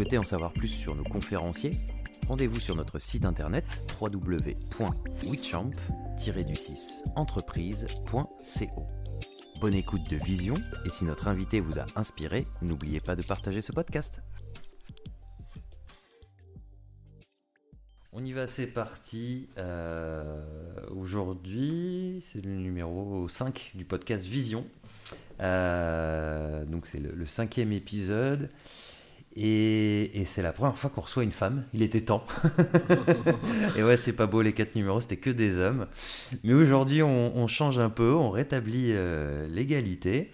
Souhaitez en savoir plus sur nos conférenciers, rendez-vous sur notre site internet www.wichamp-entreprise.co. Bonne écoute de Vision et si notre invité vous a inspiré, n'oubliez pas de partager ce podcast. On y va, c'est parti. Euh, Aujourd'hui, c'est le numéro 5 du podcast Vision. Euh, donc c'est le cinquième épisode. Et, et c'est la première fois qu'on reçoit une femme. Il était temps. et ouais, c'est pas beau, les quatre numéros, c'était que des hommes. Mais aujourd'hui, on, on change un peu, on rétablit euh, l'égalité.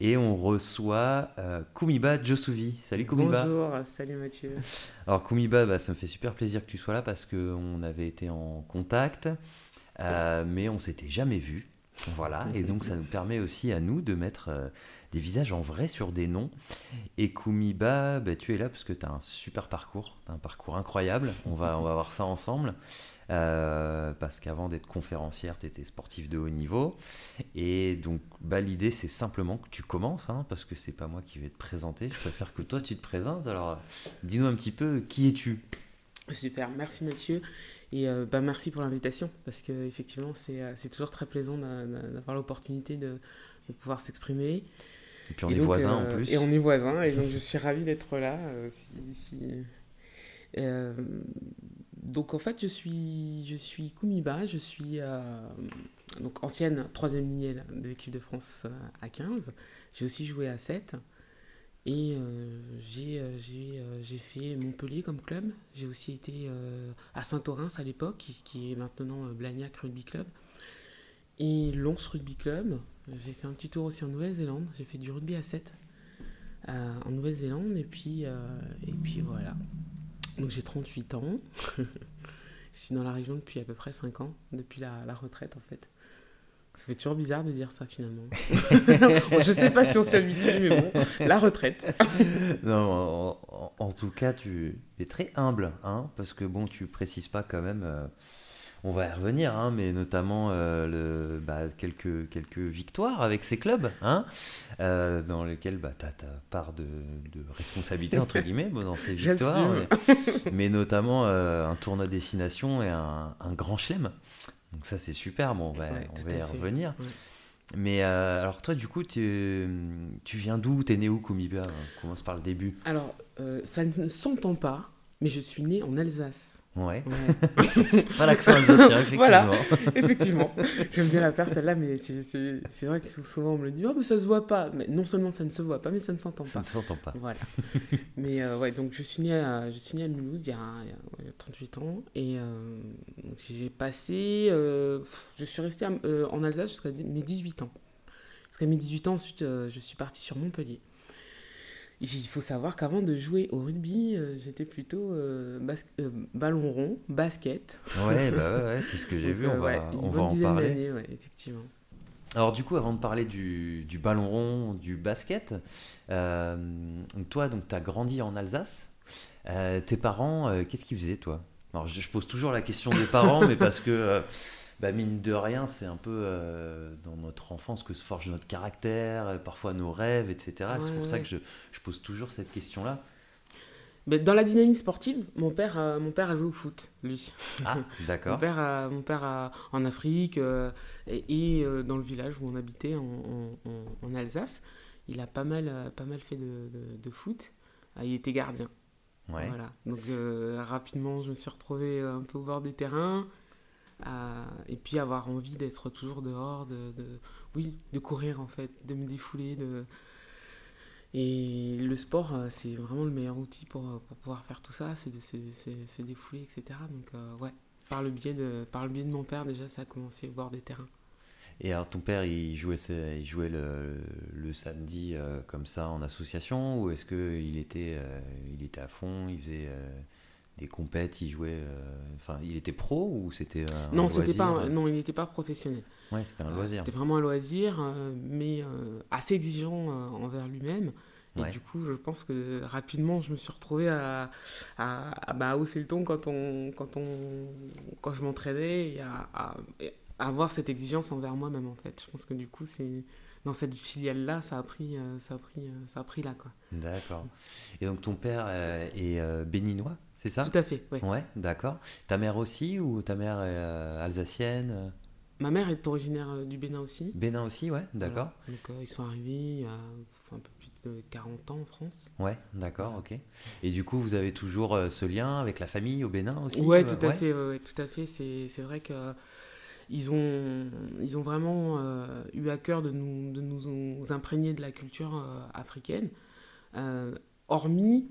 Et on reçoit euh, Kumiba Josuvi. Salut Kumiba. Bonjour, salut Mathieu. Alors Kumiba, bah, ça me fait super plaisir que tu sois là parce qu'on avait été en contact, euh, mais on s'était jamais vu. Voilà, et donc ça nous permet aussi à nous de mettre euh, des visages en vrai sur des noms. Et Kumiba, bah, tu es là parce que tu as un super parcours, tu un parcours incroyable. On va, on va voir ça ensemble. Euh, parce qu'avant d'être conférencière, tu étais sportif de haut niveau. Et donc, bah, l'idée, c'est simplement que tu commences, hein, parce que c'est pas moi qui vais te présenter. Je préfère que toi, tu te présentes. Alors, dis-nous un petit peu, qui es-tu? Super, merci Mathieu. Et euh, bah, merci pour l'invitation, parce que effectivement, c'est euh, toujours très plaisant d'a- d'a- d'avoir l'opportunité de pouvoir s'exprimer. Et puis on Et est donc, voisins euh, en plus. Et on est voisins, et donc je suis ravie d'être là. euh, si- si- Euh, donc en fait, je suis, je suis Kumiba, je suis euh, donc ancienne troisième lignée de l'équipe de France euh, à 15. J'ai aussi joué à 7. Et euh, j'ai euh, euh, fait Montpellier comme club. J'ai aussi été euh, à Saint-Orens à l'époque, qui, qui est maintenant euh, Blagnac Rugby Club. Et Lons Rugby Club. J'ai fait un petit tour aussi en Nouvelle-Zélande. J'ai fait du rugby à 7 euh, en Nouvelle-Zélande. Et puis, euh, et puis voilà. Donc j'ai 38 ans. je suis dans la région depuis à peu près 5 ans, depuis la, la retraite en fait. Ça fait toujours bizarre de dire ça finalement. je sais pas si on s'y habitue, mais bon, la retraite. Non, en, en- en tout cas, tu es très humble, hein, parce que bon, tu précises pas quand même. euh, on va y revenir, hein, mais notamment euh, le, bah, quelques, quelques victoires avec ces clubs, hein, euh, dans lesquels bah, tu as ta part de, de responsabilité, entre guillemets, bon, dans ces victoires, mais, mais notamment euh, un tournoi destination et un, un grand chelem. Donc ça, c'est super, bon, on va, Ouais, on va y revenir. Ouais. Mais euh, alors toi, du coup, tu, tu viens d'où? T'es né où, Kumiba On commence par le début. Alors, euh, ça ne s'entend pas, mais je suis née en Alsace. Ouais. Ouais. Pas l'accent alsacien, effectivement. Voilà. Effectivement, j'aime bien la faire celle-là, mais c'est- vrai que souvent on me le dit, oh mais ça se voit pas. Mais non seulement ça ne se voit pas, mais ça ne s'entend Ça pas. ne s'entend pas. Voilà. mais euh, ouais, donc je suis née à, je suis née à Mulhouse il y a, il y a, ouais, 38 ans et euh, j'ai passé, euh, je suis restée à- en Alsace jusqu'à mes 18 ans. Jusqu'à mes 18 ans, ensuite je suis partie sur Montpellier. Il faut savoir qu'avant de jouer au rugby, euh, j'étais plutôt euh, euh, ballon rond, basket. Ouais, bah ouais, ouais, c'est ce que j'ai vu, on va, ouais, on va en parler. ouais, effectivement. Alors du coup, avant de parler du, du ballon rond, du basket, donc toi, donc tu as grandi en Alsace. Tes parents, qu'est-ce qu'ils faisaient, toi? Alors je, je pose toujours la question des parents, mais parce que, bah, mine de rien, c'est un peu euh, dans notre enfance que se forge notre caractère, euh, parfois nos rêves, etc. c'est Ouais, pour ça que je, je pose toujours cette question-là. Mais dans la dynamique sportive, mon père, euh, mon père a joué au foot, lui. Ah, Mon d'accord. père, a- mon père a- en Afrique euh, et, et, dans le village où on habitait en, en- en- en Alsace, il a pas mal, pas mal fait de, de- de foot. Ah, il était gardien. Ouais. Voilà. Donc rapidement, je me suis retrouvée un peu au bord des terrains. Et puis avoir envie d'être toujours dehors, de, oui, de courir en fait, de me défouler. De... Et le sport, euh, c'est vraiment le meilleur outil pour, pour pouvoir faire tout ça, c'est de se, défouler, etc. Donc euh, ouais, par le, biais de, par le biais de mon père, déjà, ça a commencé à voir des terrains. Et alors ton père, il jouait, il jouait le, le samedi euh, comme ça en association ou est-ce qu'il était, il était à fond, il faisait des compètes, il jouait. Euh, enfin, il était pro ou c'était un Non, c'était pas. Non, il n'était pas professionnel. Ouais, c'était un loisir. c'était vraiment un loisir, euh, mais euh, assez exigeant envers lui-même. Et du coup, je pense que rapidement, je me suis retrouvée à, à, bah, hausser le ton quand, on, quand, on, quand je m'entraînais et à, avoir cette exigence envers moi-même, en fait. Je pense que du coup, c'est dans cette filiale-là, ça a pris, ça a pris, ça a pris là, quoi. D'accord. Et donc, ton père est béninois? C'est ça Tout à fait, oui. Ouais, d'accord. Ta mère aussi ou ta mère est euh, alsacienne Ma mère est originaire euh, du Bénin aussi. Bénin aussi, ouais, d'accord. Donc euh, ils sont arrivés il y a un peu plus de 40 ans en France. Ouais, d'accord, ok. Et du coup, vous avez toujours ce lien avec la famille au Bénin aussi Ouais, tout à fait, ouais, tout à fait. C'est vrai que ils ont, ils ont vraiment eu à cœur de nous, de nous imprégner de la culture africaine. hormis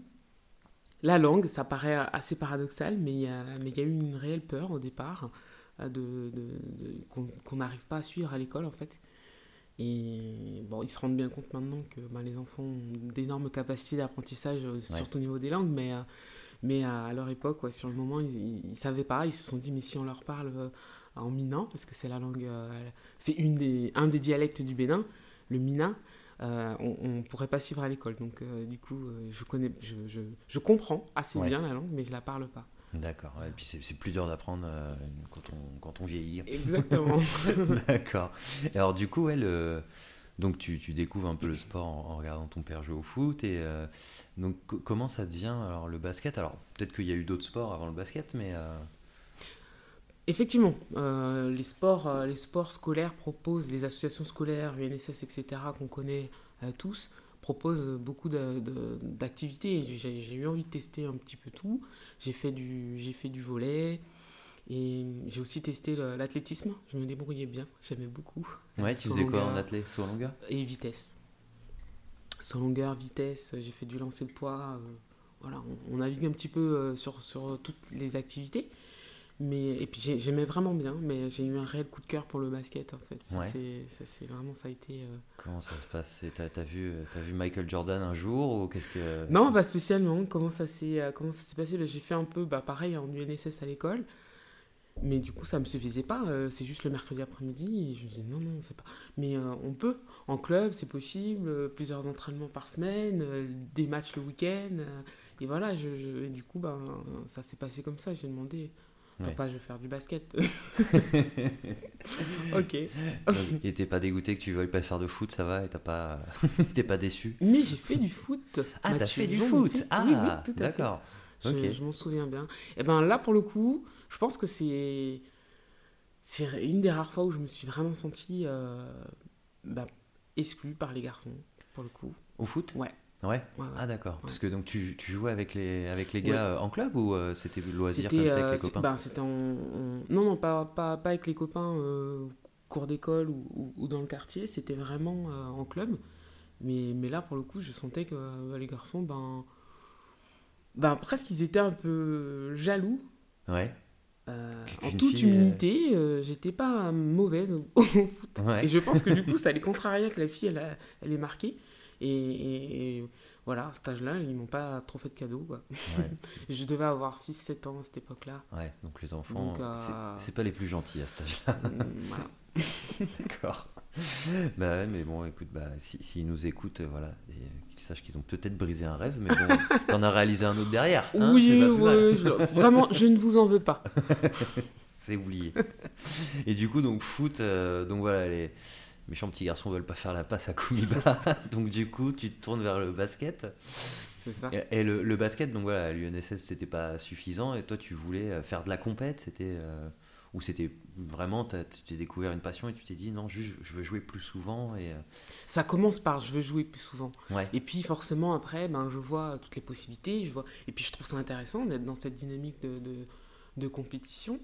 la langue, ça paraît assez paradoxal, mais il y a, y eu une réelle peur au départ euh, de, qu'on n'arrive pas à suivre à l'école en fait. Et bon, ils se rendent bien compte maintenant que bah, les enfants ont d'énormes capacités d'apprentissage, euh, surtout au niveau des langues, mais, euh, mais à leur époque, sur le moment, ils ne savaient pas. Ils se sont dit, mais si on leur parle en minan, parce que c'est la langue, c'est une des, un des dialectes du Bénin, le mina, euh, on ne pourrait pas suivre à l'école. Donc, euh, du coup, euh, je, connais, je, je, je comprends assez bien la langue, mais je ne la parle pas. D'accord. Et puis c'est plus dur d'apprendre quand, on, quand on vieillit. Exactement. D'accord. Alors du coup, elle, donc tu, tu, découvres un peu le sport en, regardant ton père jouer au foot. Et donc comment ça devient alors le basket? Alors peut-être qu'il y a eu d'autres sports avant le basket, mais Effectivement, euh, les, sports, euh, les sports scolaires proposent, les associations scolaires, UNSS, etc., qu'on connaît euh, tous, proposent beaucoup d'activités. J'ai eu envie de tester un petit peu tout. J'ai fait, du, fait du volet et j'ai aussi testé l'athlétisme. Je me débrouillais bien, j'aimais beaucoup. Ouais, tu faisais quoi en athlète Sur longueur? Et vitesse. Sur longueur, vitesse, j'ai fait du lancer de poids. voilà, on, navigue un petit peu sur, sur toutes les activités. Mais, et puis j'aimais vraiment bien, mais j'ai eu un réel coup de cœur pour le basket en fait. Ça, c'est vraiment, ça a été. Euh, comment ça se passe? T'as as vu, as vu Michael Jordan un jour ou qu'est-ce que Non, pas spécialement. Comment ça s'est euh, comment ça s'est passé? J'ai fait un peu, bah, pareil en UNSS à l'école, mais du coup ça me suffisait pas. Euh, c'est juste le mercredi après-midi. Et je me disais non non c'est pas. Mais on peut en club, c'est possible. plusieurs entraînements par semaine, des matchs le week-end. et voilà, je, du coup bah, ça s'est passé comme ça. J'ai demandé Papa, je vais faire du basket. ok. et t'es pas dégoûté que tu veuilles pas faire de foot, ça va Et t'as pas, t'es pas déçu Mais j'ai fait du foot. Ah, t'as fait du foot. Ah, d'accord. Je, je m'en souviens bien. Et eh ben là, pour le coup, je pense que c'est c'est une des rares fois où je me suis vraiment senti euh, bah, exclu par les garçons, pour le coup. Au foot? Ouais. Ouais. Ah d'accord. Parce que donc tu, tu, jouais avec les avec les gars euh, en club ou euh, c'était le loisir comme ça avec les euh, copains? ben, C'était en, non non pas, pas, pas avec les copains cours d'école ou, ou, dans le quartier. C'était vraiment en club. Mais, mais là pour le coup je sentais que les garçons ben ben presque ils étaient un peu jaloux. Ouais. en toute humilité, j'étais pas mauvaise au, foot. Et je pense que du coup, ça les contrariait que la fille, elle, elle est marquée. Et, voilà, à cet âge-là, ils m'ont pas trop fait de cadeaux. je devais avoir 6-7 ans à cette époque-là. Ouais, donc les enfants, euh, c'est pas les plus gentils à cet âge-là. Mm, voilà. D'accord. bah ouais, mais bon, écoute, bah, s'ils si, nous écoutent, euh, voilà, qu'ils sachent qu'ils ont peut-être brisé un rêve, mais bon, t'en as réalisé un autre derrière. Hein, oui, oui, vraiment, je ne vous en veux pas. c'est oublié. Et du coup, donc foot, euh, donc voilà, les méchants petits garçons veulent pas faire la passe à Kumiba, donc du coup tu te tournes vers le basket. C'est ça. Et, le, basket, donc voilà, l'UNSS c'était pas suffisant. Et toi tu voulais euh, faire de la compète, c'était euh, ou c'était vraiment tu t'es découvert une passion et tu t'es dit non je, je, veux jouer plus souvent et euh, ça commence par je veux jouer plus souvent. Et puis forcément après ben je vois toutes les possibilités je vois et puis je trouve ça intéressant d'être dans cette dynamique de, de, de compétition.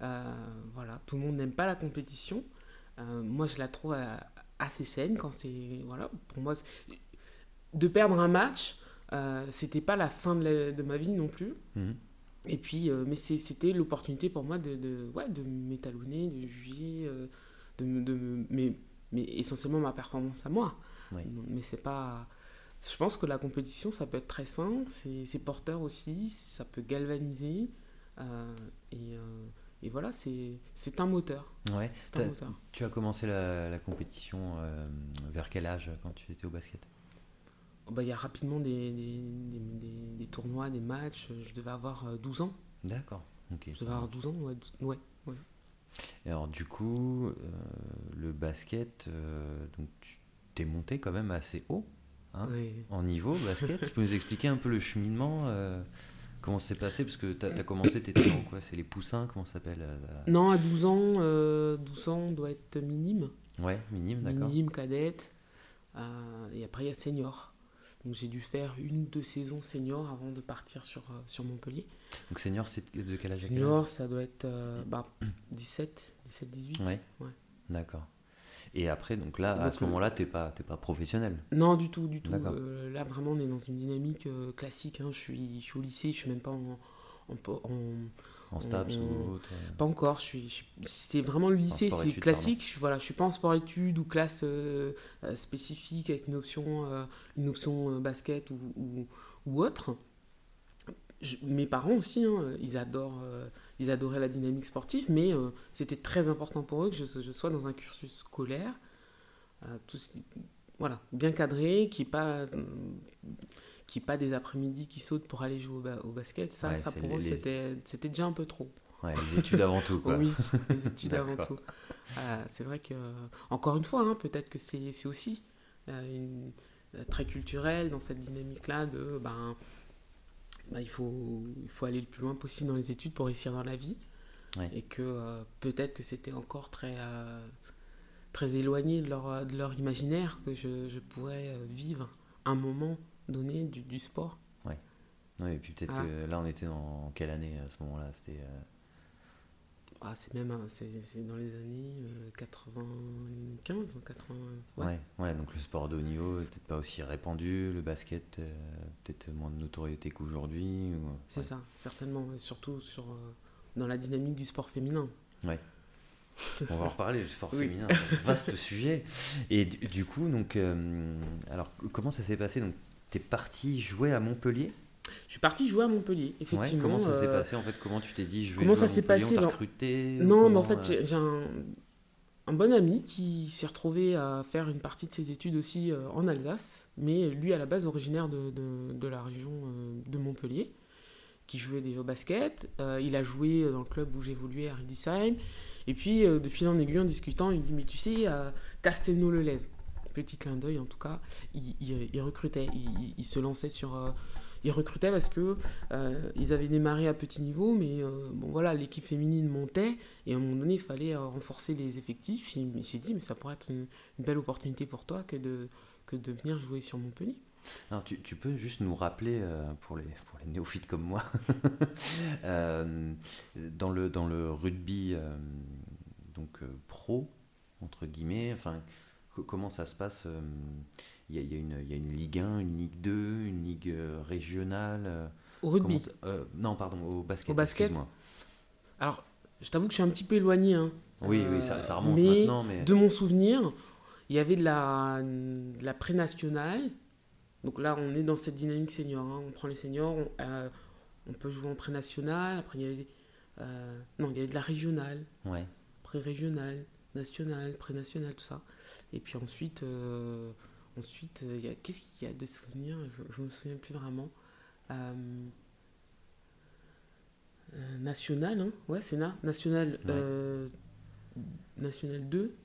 Voilà, tout le monde n'aime pas la compétition. Moi, je la trouve assez saine quand c'est. Voilà, pour moi, de perdre un match, c'était pas la fin de, ma vie non plus. Mhm. Et puis, mais c'était l'opportunité pour moi de, de, ouais, de m'étalonner, de juger, de, de, mais, mais essentiellement ma performance à moi. Mais c'est pas. Je pense que la compétition, ça peut être très sain, c'est porteur aussi, ça peut galvaniser. Euh, et, euh, et, voilà, c'est un moteur. Ouais. Un moteur. Tu as commencé la, la compétition euh, vers quel âge quand tu étais au basket? Oh, bah, Il y a rapidement des, des, des, des, tournois, des matchs. Je devais avoir 12 ans. D'accord. je devais avoir 12 ans, ouais. ouais, ouais. Et alors, du coup, le basket, donc tu t'es monté quand même assez haut hein, en niveau basket. tu peux nous expliquer un peu le cheminement euh, Comment c'est passé? Parce que tu as, commencé, tu étais dans quoi? C'est les poussins Comment ça s'appelle euh, Non, à 12 ans, 12 euh, ans doit être minime. Ouais, minime, d'accord. Minime, cadette. et après, il y a senior. Donc j'ai dû faire une ou deux saisons senior avant de partir sur, sur Montpellier. Donc senior, c'est de quel âge Senior, ça doit être bah, 17, 17, 18. Ouais. ouais. D'accord. Et après, donc là, à ce moment-là, tu n'es pas, pas professionnel Non, du tout, du tout. Euh, là, vraiment, on est dans une dynamique euh, classique. Hein. Je, suis, je suis au lycée, je suis même pas en. En, en, en STAPS ou autre euh. Pas encore. Je suis, c'est vraiment le lycée, c'est classique. Je, voilà, je suis pas en sport-études ou classe spécifique avec une option, une option basket ou, ou, ou autre mes parents aussi, hein, ils, adorent, euh, ils adoraient la dynamique sportive, mais euh, c'était très important pour eux que je, je, sois dans un cursus scolaire, euh, tout voilà, bien cadré, qui n'est pas, qui pas des après-midi qui sautent pour aller jouer au, basket. Ça, ça pour eux, c'était, c'était déjà un peu trop. Ouais, les études avant tout, quoi. oui, les études avant tout. c'est vrai que, encore une fois, hein, peut-être que c'est, c'est aussi une, très culturel dans cette dynamique-là de... Ben, bah, il, faut, il faut aller le plus loin possible dans les études pour réussir dans la vie. Et que euh, peut-être que c'était encore très, euh, très éloigné de leur, de leur imaginaire que je, je pourrais euh, vivre un moment donné du, du sport. Oui, ouais, et puis peut-être que là, on était dans quelle année à ce moment-là? C'était ah, c'est même c'est, dans les années 95, 80. Ouais. ouais. donc le sport de haut niveau peut-être pas aussi répandu, le basket euh, peut-être moins de notoriété qu'aujourd'hui. C'est ça, certainement, surtout sur, euh, dans la dynamique du sport féminin. Ouais. On va en reparler du sport féminin, vaste sujet. Et du, coup, donc, euh, alors comment ça s'est passé? Donc, tu es parti jouer à Montpellier? Je suis parti jouer à Montpellier, effectivement. comment ça s'est euh, passé en fait Comment tu t'es dit je vais Comment ça s'est passé Non, mais en fait, euh j'ai un, un, bon ami qui s'est retrouvé à faire une partie de ses études aussi euh, en Alsace, mais lui à la base originaire de, de, de la région de Montpellier, qui jouait déjà au basket. il a joué dans le club où j'évoluais à Riedisheim. Et puis, de fil en aiguille, en discutant, il dit Mais tu sais, Castelnau-le-Lez, petit clin d'œil en tout cas, il, il, recrutait, il, il, se lançait sur ils recrutaient parce que euh, ils avaient démarré à petit niveau, mais euh, bon voilà, l'équipe féminine montait et à un moment donné, il fallait euh, renforcer les effectifs. Il, s'est dit, mais ça pourrait être une, belle opportunité pour toi que de, que de venir jouer sur Montpellier. Alors, tu, peux juste nous rappeler, pour, les, pour les néophytes comme moi, dans, le, dans le rugby donc, pro, entre guillemets, enfin, comment ça se passe il y, a, une, y a une Ligue 1, une Ligue 2, une Ligue euh, régionale. Euh, au rugby euh, Non, pardon, au basket. Au basket Alors, je t'avoue que je suis un petit peu éloigné. Hein. Oui, oui, ça, ça remonte maintenant. Mais... De mon souvenir, il y avait de la, de la pré-nationale. Donc là, on est dans cette dynamique senior. Hein. On prend les seniors, on, on peut jouer en pré-national. Après, il y avait. non, il y avait de la régionale. Ouais. Pré-régionale, nationale, pré-nationale, tout ça. Et puis ensuite. Ensuite, euh, qu'est-ce qu'il y a des souvenirs? Je ne me souviens plus vraiment. Euh, euh, national, hein? Ouais, c'est. National, national 2.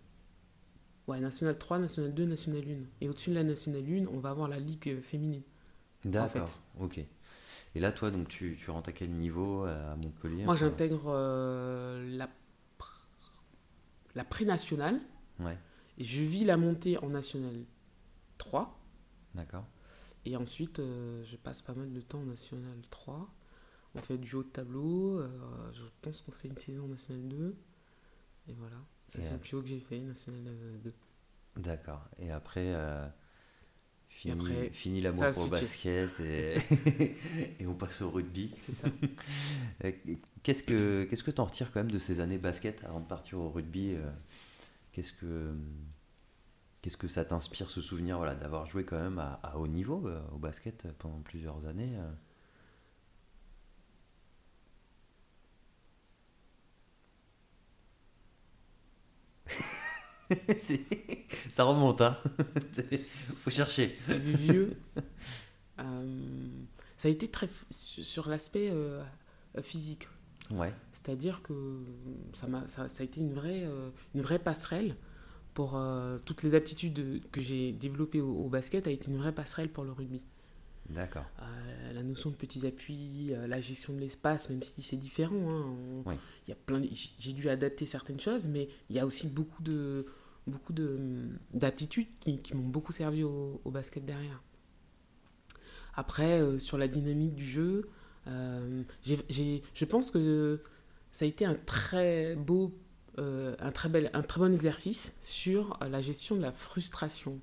Ouais, National 3, National 2, National 1. Et au-dessus de la National 1, on va avoir la Ligue féminine. D'accord, ok. Et là, toi, donc, tu, tu rentres à quel niveau à Montpellier Moi, j'intègre la, la pré-nationale. Ouais. Et je vis la montée en National 3. D'accord. Et ensuite, euh, je passe pas mal de temps en National 3. on fait du haut de tableau. euh, je pense qu'on fait une saison nationale 2. Et voilà. Ça, c'est le plus haut que j'ai fait, nationale euh, 2. D'accord. Et après, euh, fini, après, fini l'amour pour le basket et, et on passe au rugby. C'est ça. Euh, Qu'est-ce que qu'est-ce que t'en retires quand même de ces années basket avant de partir au rugby euh, Qu'est-ce que qu'est-ce que ça t'inspire ce souvenir voilà d'avoir joué quand même à, à haut niveau euh, au basket pendant plusieurs années euh ça remonte hein faut chercher C'est vieux. Euh, ça a été très sur l'aspect euh, euh, physique. ouais C'est-à-dire que ça, m'a, ça, ça a été une vraie, euh, une vraie passerelle pour euh, toutes les aptitudes que j'ai développées au, au basket, a été une vraie passerelle pour le rugby. d'accord Euh, la notion de petits appuis, euh, la gestion de l'espace, même si c'est différent. hein, on- Oui. il y a plein, de- j'ai dû adapter certaines choses, mais il y a aussi beaucoup de beaucoup de d'aptitudes qui, qui m'ont beaucoup servi au, au basket derrière. Après, sur la dynamique du jeu, j'ai- je pense que ça a été un très beau, euh, un très bel, un très bon exercice sur la gestion de la frustration.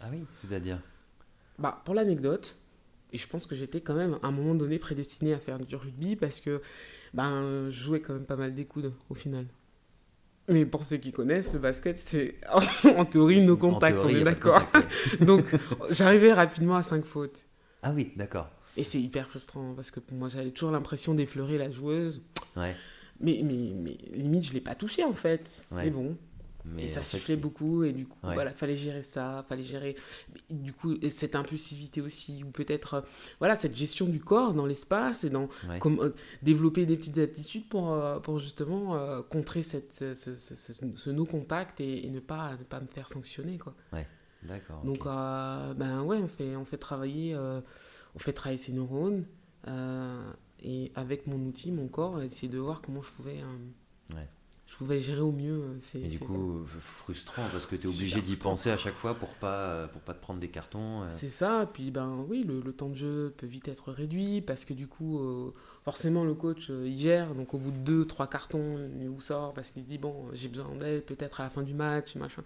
ah oui c'est à dire Bah, pour l'anecdote, et je pense que j'étais quand même à un moment donné prédestiné à faire du rugby parce que ben, je jouais quand même pas mal des coudes au final. Mais pour ceux qui connaissent, le basket, c'est en théorie nos contacts, on est d'accord. Donc j'arrivais rapidement à 5 fautes. ah oui d'accord Et c'est hyper frustrant parce que pour moi, j'avais toujours l'impression d'effleurer la joueuse. ouais Mais, mais, mais limite, je l'ai pas touché en fait. Ouais. Mais bon, mais et ça sifflait beaucoup et du coup Ouais. voilà fallait gérer ça fallait gérer du coup et cette impulsivité aussi ou peut-être euh, voilà cette gestion du corps dans l'espace et dans Ouais. comme euh, développer des petites aptitudes pour euh, pour justement contrer cette ce, ce, ce- ce- ce no contact et, et ne pas ne pas me faire sanctionner quoi d'accord donc ben ouais on fait on fait travailler on fait travailler ses neurones et avec mon outil mon corps essayer de voir comment je pouvais euh, Ouais. je pouvais gérer au mieux euh, ces, Et du coup, frustrant parce que tu es obligé d'y penser à chaque fois pour pas, pour pas te prendre des cartons. euh. C'est ça, puis ben oui, le, le temps de jeu peut vite être réduit parce que du coup, euh, forcément, le coach euh, il gère. Donc, au bout de deux, trois cartons, il vous sort parce qu'il se dit bon, j'ai besoin d'elle peut-être à la fin du match, machin.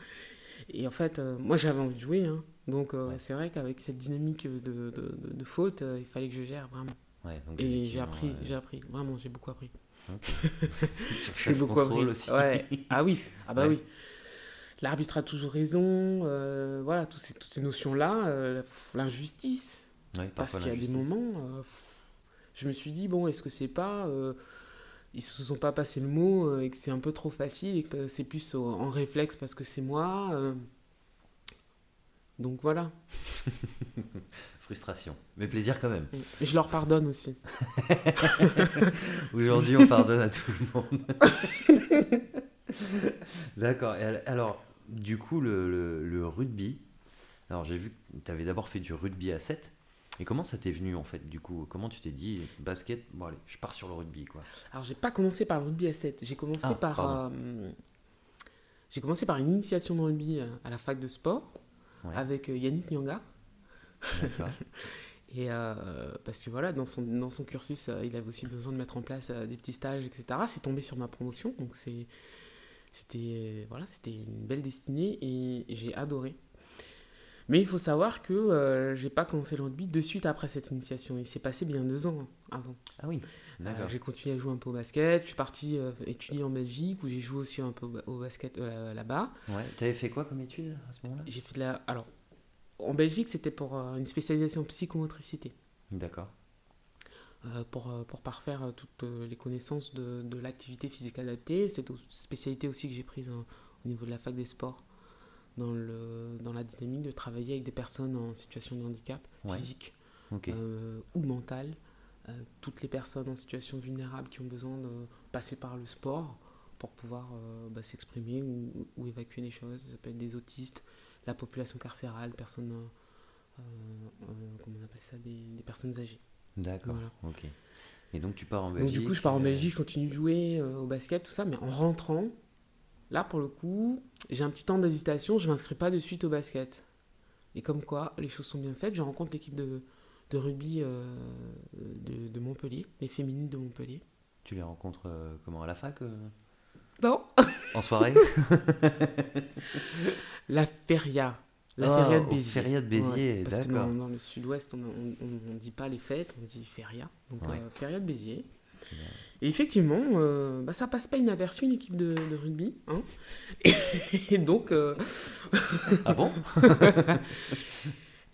Et en fait, euh, moi j'avais envie de jouer, hein. donc euh, Ouais. c'est vrai qu'avec cette dynamique de, de, de, de faute, euh, il fallait que je gère vraiment. Ouais, donc Et j'ai appris, euh, j'ai appris, vraiment, j'ai beaucoup appris. J'ai beaucoup appris. aussi. Ouais. Ah oui, ah bah Ouais. oui. L'arbitre a toujours raison, euh, voilà, ces, toutes ces notions-là, euh, l'injustice. Ouais, Parce qu'il y a des moments, euh, je me suis dit, bon, est-ce que c'est pas. ils se sont pas passé le mot et que c'est un peu trop facile et que c'est plus au- en réflexe parce que c'est moi. donc voilà. Frustration. Mais plaisir quand même. Et je leur pardonne aussi. Aujourd'hui, on pardonne à tout le monde. D'accord. Alors, du coup, le, le- le rugby. Alors, j'ai vu que tu avais d'abord fait du rugby à 7. Et comment ça t'est venu en fait du coup? Comment tu t'es dit basket Bon allez, je pars sur le rugby quoi. Alors, j'ai pas commencé par le rugby à 7. J'ai commencé Ah, par. euh, j'ai commencé par une initiation dans le rugby euh, à la fac de sport Ouais. avec euh, Yannick Nyanga. Et euh, parce que voilà, dans son, dans son cursus, euh, il avait aussi besoin de mettre en place euh, des petits stages, etc. C'est tombé sur ma promotion, donc c'est, c'était, voilà, c'était une belle destinée et, et j'ai adoré. Mais il faut savoir que euh, j'ai pas commencé le rugby de suite après cette initiation. Il s'est passé bien deux ans avant. Ah oui. Euh, j'ai continué à jouer un peu au basket. Je suis parti euh, étudier en Belgique où j'ai joué aussi un peu au, ba- au basket là-bas. Ouais. T'avais fait quoi comme étude à ce moment-là? J'ai fait de la. Alors, en Belgique, c'était pour euh, une spécialisation en psychomotricité. D'accord. euh, pour, euh, pour parfaire toutes les connaissances de, de l'activité physique adaptée. C'est une spécialité aussi que j'ai prise hein, au niveau de la fac des sports, dans, le, dans la dynamique de travailler avec des personnes en situation de handicap Ouais. physique euh, ou mental. Euh, toutes les personnes en situation vulnérable qui ont besoin de passer par le sport pour pouvoir bah, s'exprimer ou, ou évacuer des choses. Ça peut être des autistes, la population carcérale, personnes, euh, euh, comment on appelle ça, des, des personnes âgées. D'accord. Voilà. Ok. Et donc tu pars en Donc Belgique. du coup, je pars en euh, Belgique, je continue de jouer au basket, tout ça, mais en rentrant, là pour le coup, j'ai un petit temps d'hésitation, je m'inscris pas de suite au basket. Et comme quoi, les choses sont bien faites, je rencontre l'équipe de, de rugby de, de Montpellier, les féminines de Montpellier. Tu les rencontres comment à la fac Non En soirée La feria. La Ah, feria de Béziers. feria de Béziers, parce que d'accord. dans, dans le sud-ouest, on ne dit pas les fêtes, on dit feria. Donc Ouais. euh, feria de Béziers. Et effectivement, euh, bah, ça passe pas inaperçu une équipe de, de rugby. hein. Et, donc, euh, Ah bon?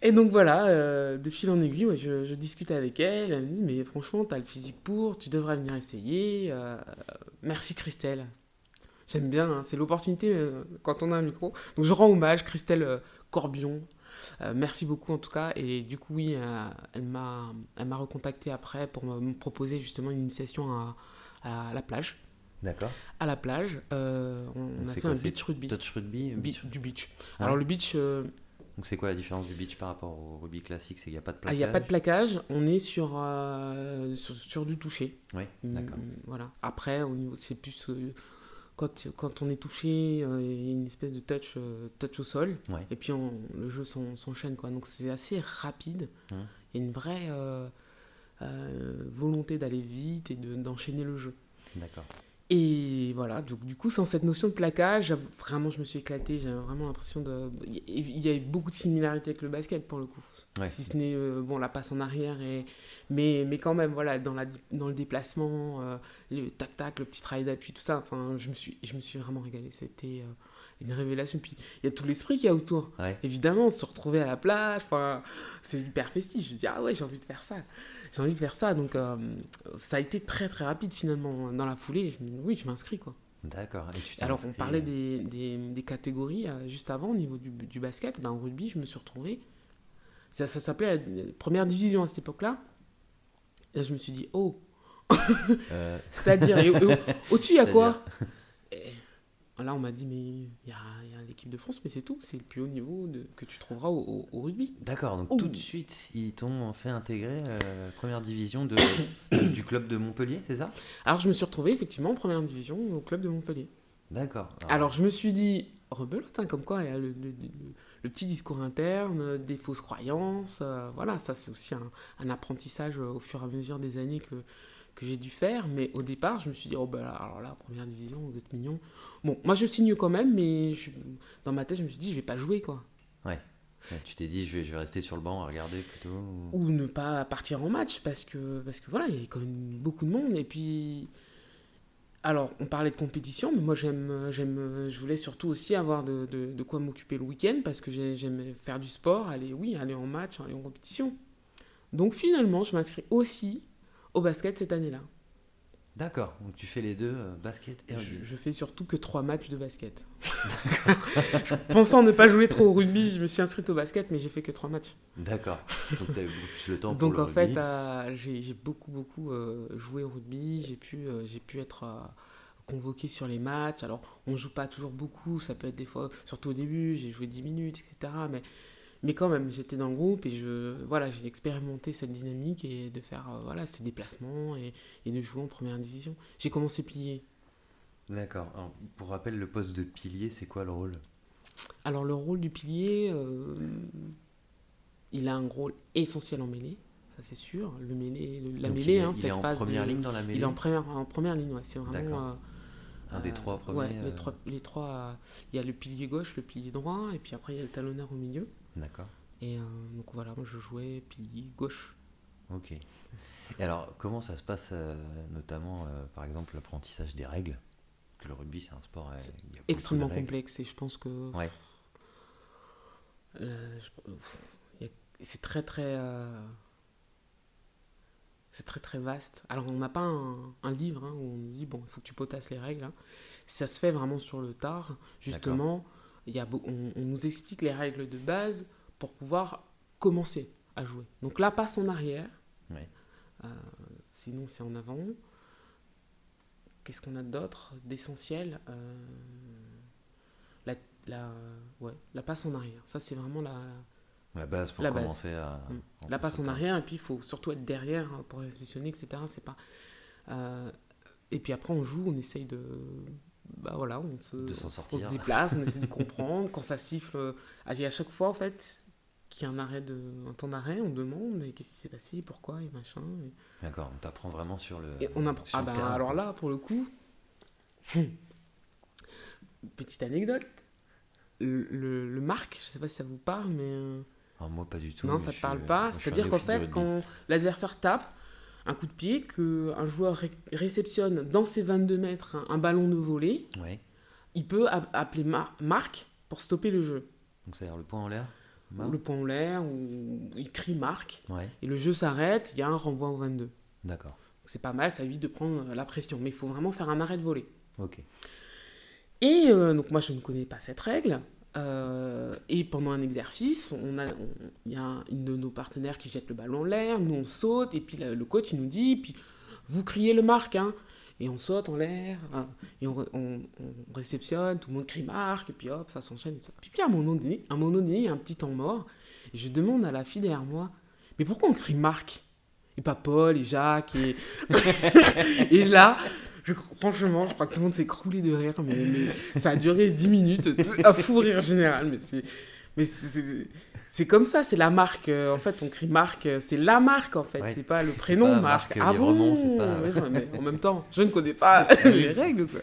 Et donc voilà, euh, de fil en aiguille, ouais, je, je discute avec elle. Elle me dit Mais franchement, tu as le physique pour, tu devrais venir essayer. euh, merci Christelle. J'aime bien, hein, c'est l'opportunité euh, quand on a un micro. Donc je rends hommage, Christelle euh, Corbion. Euh, merci beaucoup en tout cas. Et du coup, oui, euh, elle m'a recontacté après pour me, me proposer justement une initiation à, à la plage. D'accord. À la plage, euh, on, a fait quoi, un beach rugby. Touch rugby beach- du beach. Ouais. Alors le beach, Donc c'est quoi la différence du beach par rapport au rugby classique? C'est qu'il n'y a pas de ah, plaquage il n'y a pas de plaquage, on est sur, sur, sur du toucher. Oui, d'accord. Mm, Voilà. Après, au niveau, c'est plus quand, quand on est touché, euh, il y a une espèce de touch, euh, touch au sol, Ouais. et puis on- le jeu s'en- s'enchaîne quoi. Donc c'est assez rapide. Mhm. Il y a une vraie euh, volonté d'aller vite et de- d'enchaîner le jeu. D'accord. Et voilà, donc du coup, sans cette notion de plaquage, vraiment, je me suis éclaté. J'avais vraiment l'impression de. Il y a eu beaucoup de similarités avec le basket pour le coup. Ouais. Si ce n'est, euh, bon, la passe en arrière, et... mais, mais quand même, voilà, dans, la, dans le déplacement, euh, le tac-tac, le petit travail d'appui, tout ça, enfin, je me suis, je me suis vraiment régalé. C'était euh, une révélation. Puis il y a tout l'esprit qu'il y a autour. Ouais. Évidemment, se retrouver à la plage, enfin, c'est hyper festif. Je me dis, ah ouais, j'ai envie de faire ça. J'ai envie de faire ça. Donc, ça a été très, très rapide finalement. Dans la foulée, je oui, je m'inscris, quoi. D'accord. Alors, on parlait des, des, des catégories euh, juste avant au niveau du, du basket. Ben, en rugby, je me suis retrouvé. Ça, ça s'appelait la première division à cette époque-là. Là, je me suis dit, oh, euh, c'est-à-dire, au-dessus, il y a quoi? Et Là, on m'a dit, mais il y a, a l'équipe de France, mais c'est tout. C'est le plus haut niveau de, que tu trouveras au, au- au rugby. D'accord, donc Oh. tout de suite, ils t'ont fait intégrer euh, première division de, du club de Montpellier, c'est ça? Alors, je me suis retrouvé effectivement en première division au club de Montpellier. D'accord. Alors, je me suis dit, rebelote, hein, comme quoi il y a le, le- le- le petit discours interne, des fausses croyances. euh, voilà, ça, c'est aussi un, un apprentissage euh, au fur et à mesure des années que, que j'ai dû faire. Mais au départ, je me suis dit, oh, ben alors là, première division, vous êtes mignons. Bon, moi, je signe quand même, mais je- dans ma tête, je me suis dit, je vais pas jouer, quoi. Ouais, tu t'es dit, je vais, je vais rester sur le banc à regarder plutôt. ou- Ou ne pas partir en match, parce que, parce que voilà, il y avait quand même beaucoup de monde. Et puis. Alors, on parlait de compétition, mais moi, j'aime, j'aime, je voulais surtout aussi avoir de, quoi m'occuper le week-end, parce que j'ai- j'aimais faire du sport, aller, oui, aller en match, aller en compétition. Donc, finalement, je m'inscris aussi au basket cette année-là. D'accord, donc tu fais les deux, euh, basket et Je, rugby. je fais surtout que trois matchs de basket. Je- Pensant ne pas jouer trop au rugby, je me suis inscrite au basket, mais j'ai fait que trois matchs. D'accord, donc tu as eu beaucoup plus le temps pour Donc le en fait, euh, j'ai beaucoup, beaucoup euh, joué au rugby. J'ai pu, pu être convoqué sur les matchs. Alors, on joue pas toujours beaucoup. Ça peut être des fois, surtout au début, j'ai joué 10 minutes, etc. Mais, mais quand même, j'étais dans le groupe et je, voilà, j'ai expérimenté cette dynamique et de faire euh, voilà, ces déplacements et, et de jouer en première division. J'ai commencé plier. D'accord, pour rappel, le poste de pilier, c'est quoi le rôle? Alors, le rôle du pilier, euh, il a un rôle essentiel en mêlée. Ça, c'est sûr. Le mêlée, le- la Donc, mêlée, il est, hein, il est en phase première de- ligne dans la mêlée Il est en première, en première ligne, ouais. C'est vraiment. Euh, Un des trois premiers Ouais, les trois. Les trois il y a le pilier gauche, le pilier droit, et puis après il y a le talonneur au milieu. D'accord, Et euh, donc voilà, moi je jouais pilier gauche. ok. Et alors, comment ça se passe, euh, notamment, euh, par exemple, l'apprentissage des règles? Que le rugby, c'est un sport. C'est il y a beaucoup Extrêmement complexe, et je pense que. Ouais. C'est très très. euh, c'est très très vaste. Alors on n'a pas un, un livre hein, où on nous dit bon, il faut que tu potasses les règles. hein. Ça se fait vraiment sur le tard. Justement, il y a, on, on nous explique les règles de base pour pouvoir commencer à jouer. Donc là, passe en arrière. Ouais. Euh, sinon, c'est en avant. Qu'est-ce qu'on a d'autre d'essentiel Euh, la, la, ouais, la passe en arrière. Ça, c'est vraiment la, La base pour La base. commencer à. Mm. la passe en arrière. Et puis, il faut surtout être derrière pour réceptionner, etc. C'est pas. euh, et puis après, on joue, on essaye de. Bah voilà, on se, on déplace, on essaie de comprendre. Quand ça siffle, euh, à chaque fois, en fait, qu'il y a un, arrêt de, un temps d'arrêt, on demande mais qu'est-ce qui s'est passé, pourquoi et machin. D'accord, on t'apprend vraiment sur le. Et on apprend. sur Ah ben terrain, alors là, pour le coup, petite anecdote. Le, le, le marque, je sais pas si ça vous parle, mais. euh, Ah, moi, pas du tout. non, ça suis- parle pas. C'est-à-dire qu'en fait, quand l'adversaire tape un coup de pied, qu'un joueur ré- réceptionne dans ses 22 mètres un, un ballon de volée, Ouais. il peut appeler mar- marque pour stopper le jeu. Donc, c'est-à-dire le point en l'air Ou le point en l'air, ou il crie marque, Ouais, et le jeu s'arrête, il y a un renvoi au 22. d'accord. C'est pas mal, ça évite de prendre la pression, mais il faut vraiment faire un arrêt de volée. Ok. Et euh, donc moi je ne connais pas cette règle. Euh, et pendant un exercice, a, on- il y a une de nos partenaires qui jette le ballon en l'air, nous on saute, et puis le, coach il nous dit, puis vous criez le marque, hein. Et on saute en l'air, hein, et on, on- on réceptionne, tout le monde crie marque, et puis hop, ça s'enchaîne. et ça. Puis, à un moment donné, un moment donné, il y a un petit temps mort, et je demande à la fille derrière moi, mais pourquoi on crie marque? Et pas Paul et Jacques, et, et là, je, franchement, je crois que tout le monde s'est croulé de rire, mais, mais ça a duré 10 minutes, un fou rire général, mais c'est... Mais c'est- comme ça, c'est la marque. euh, En fait, on crie marque, euh, c'est la marque en fait, Ouais. c'est pas le prénom pas marque. Ah bon pas- Ouais, mais en même temps, je ne connais pas les règles. quoi.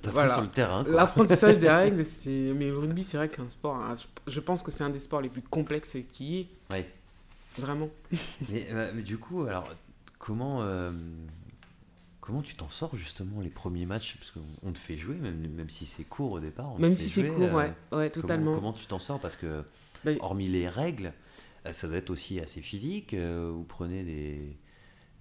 T'as Voilà. sur le terrain. L'apprentissage des règles, c'est. Mais le rugby, c'est vrai que c'est un sport. hein, je- pense que c'est un des sports les plus complexes qui est. Ouais. Vraiment. Mais, euh, mais du coup, alors, comment, euh, comment tu t'en sors justement les premiers matchs? Parce qu'on on te fait jouer, même, même si c'est court au départ. on Même si c'est court, euh, ouais. Ouais, totalement. Comment, tu t'en sors? Parce que, Bah, hormis les règles, euh, ça doit être aussi assez physique. euh, vous prenez des,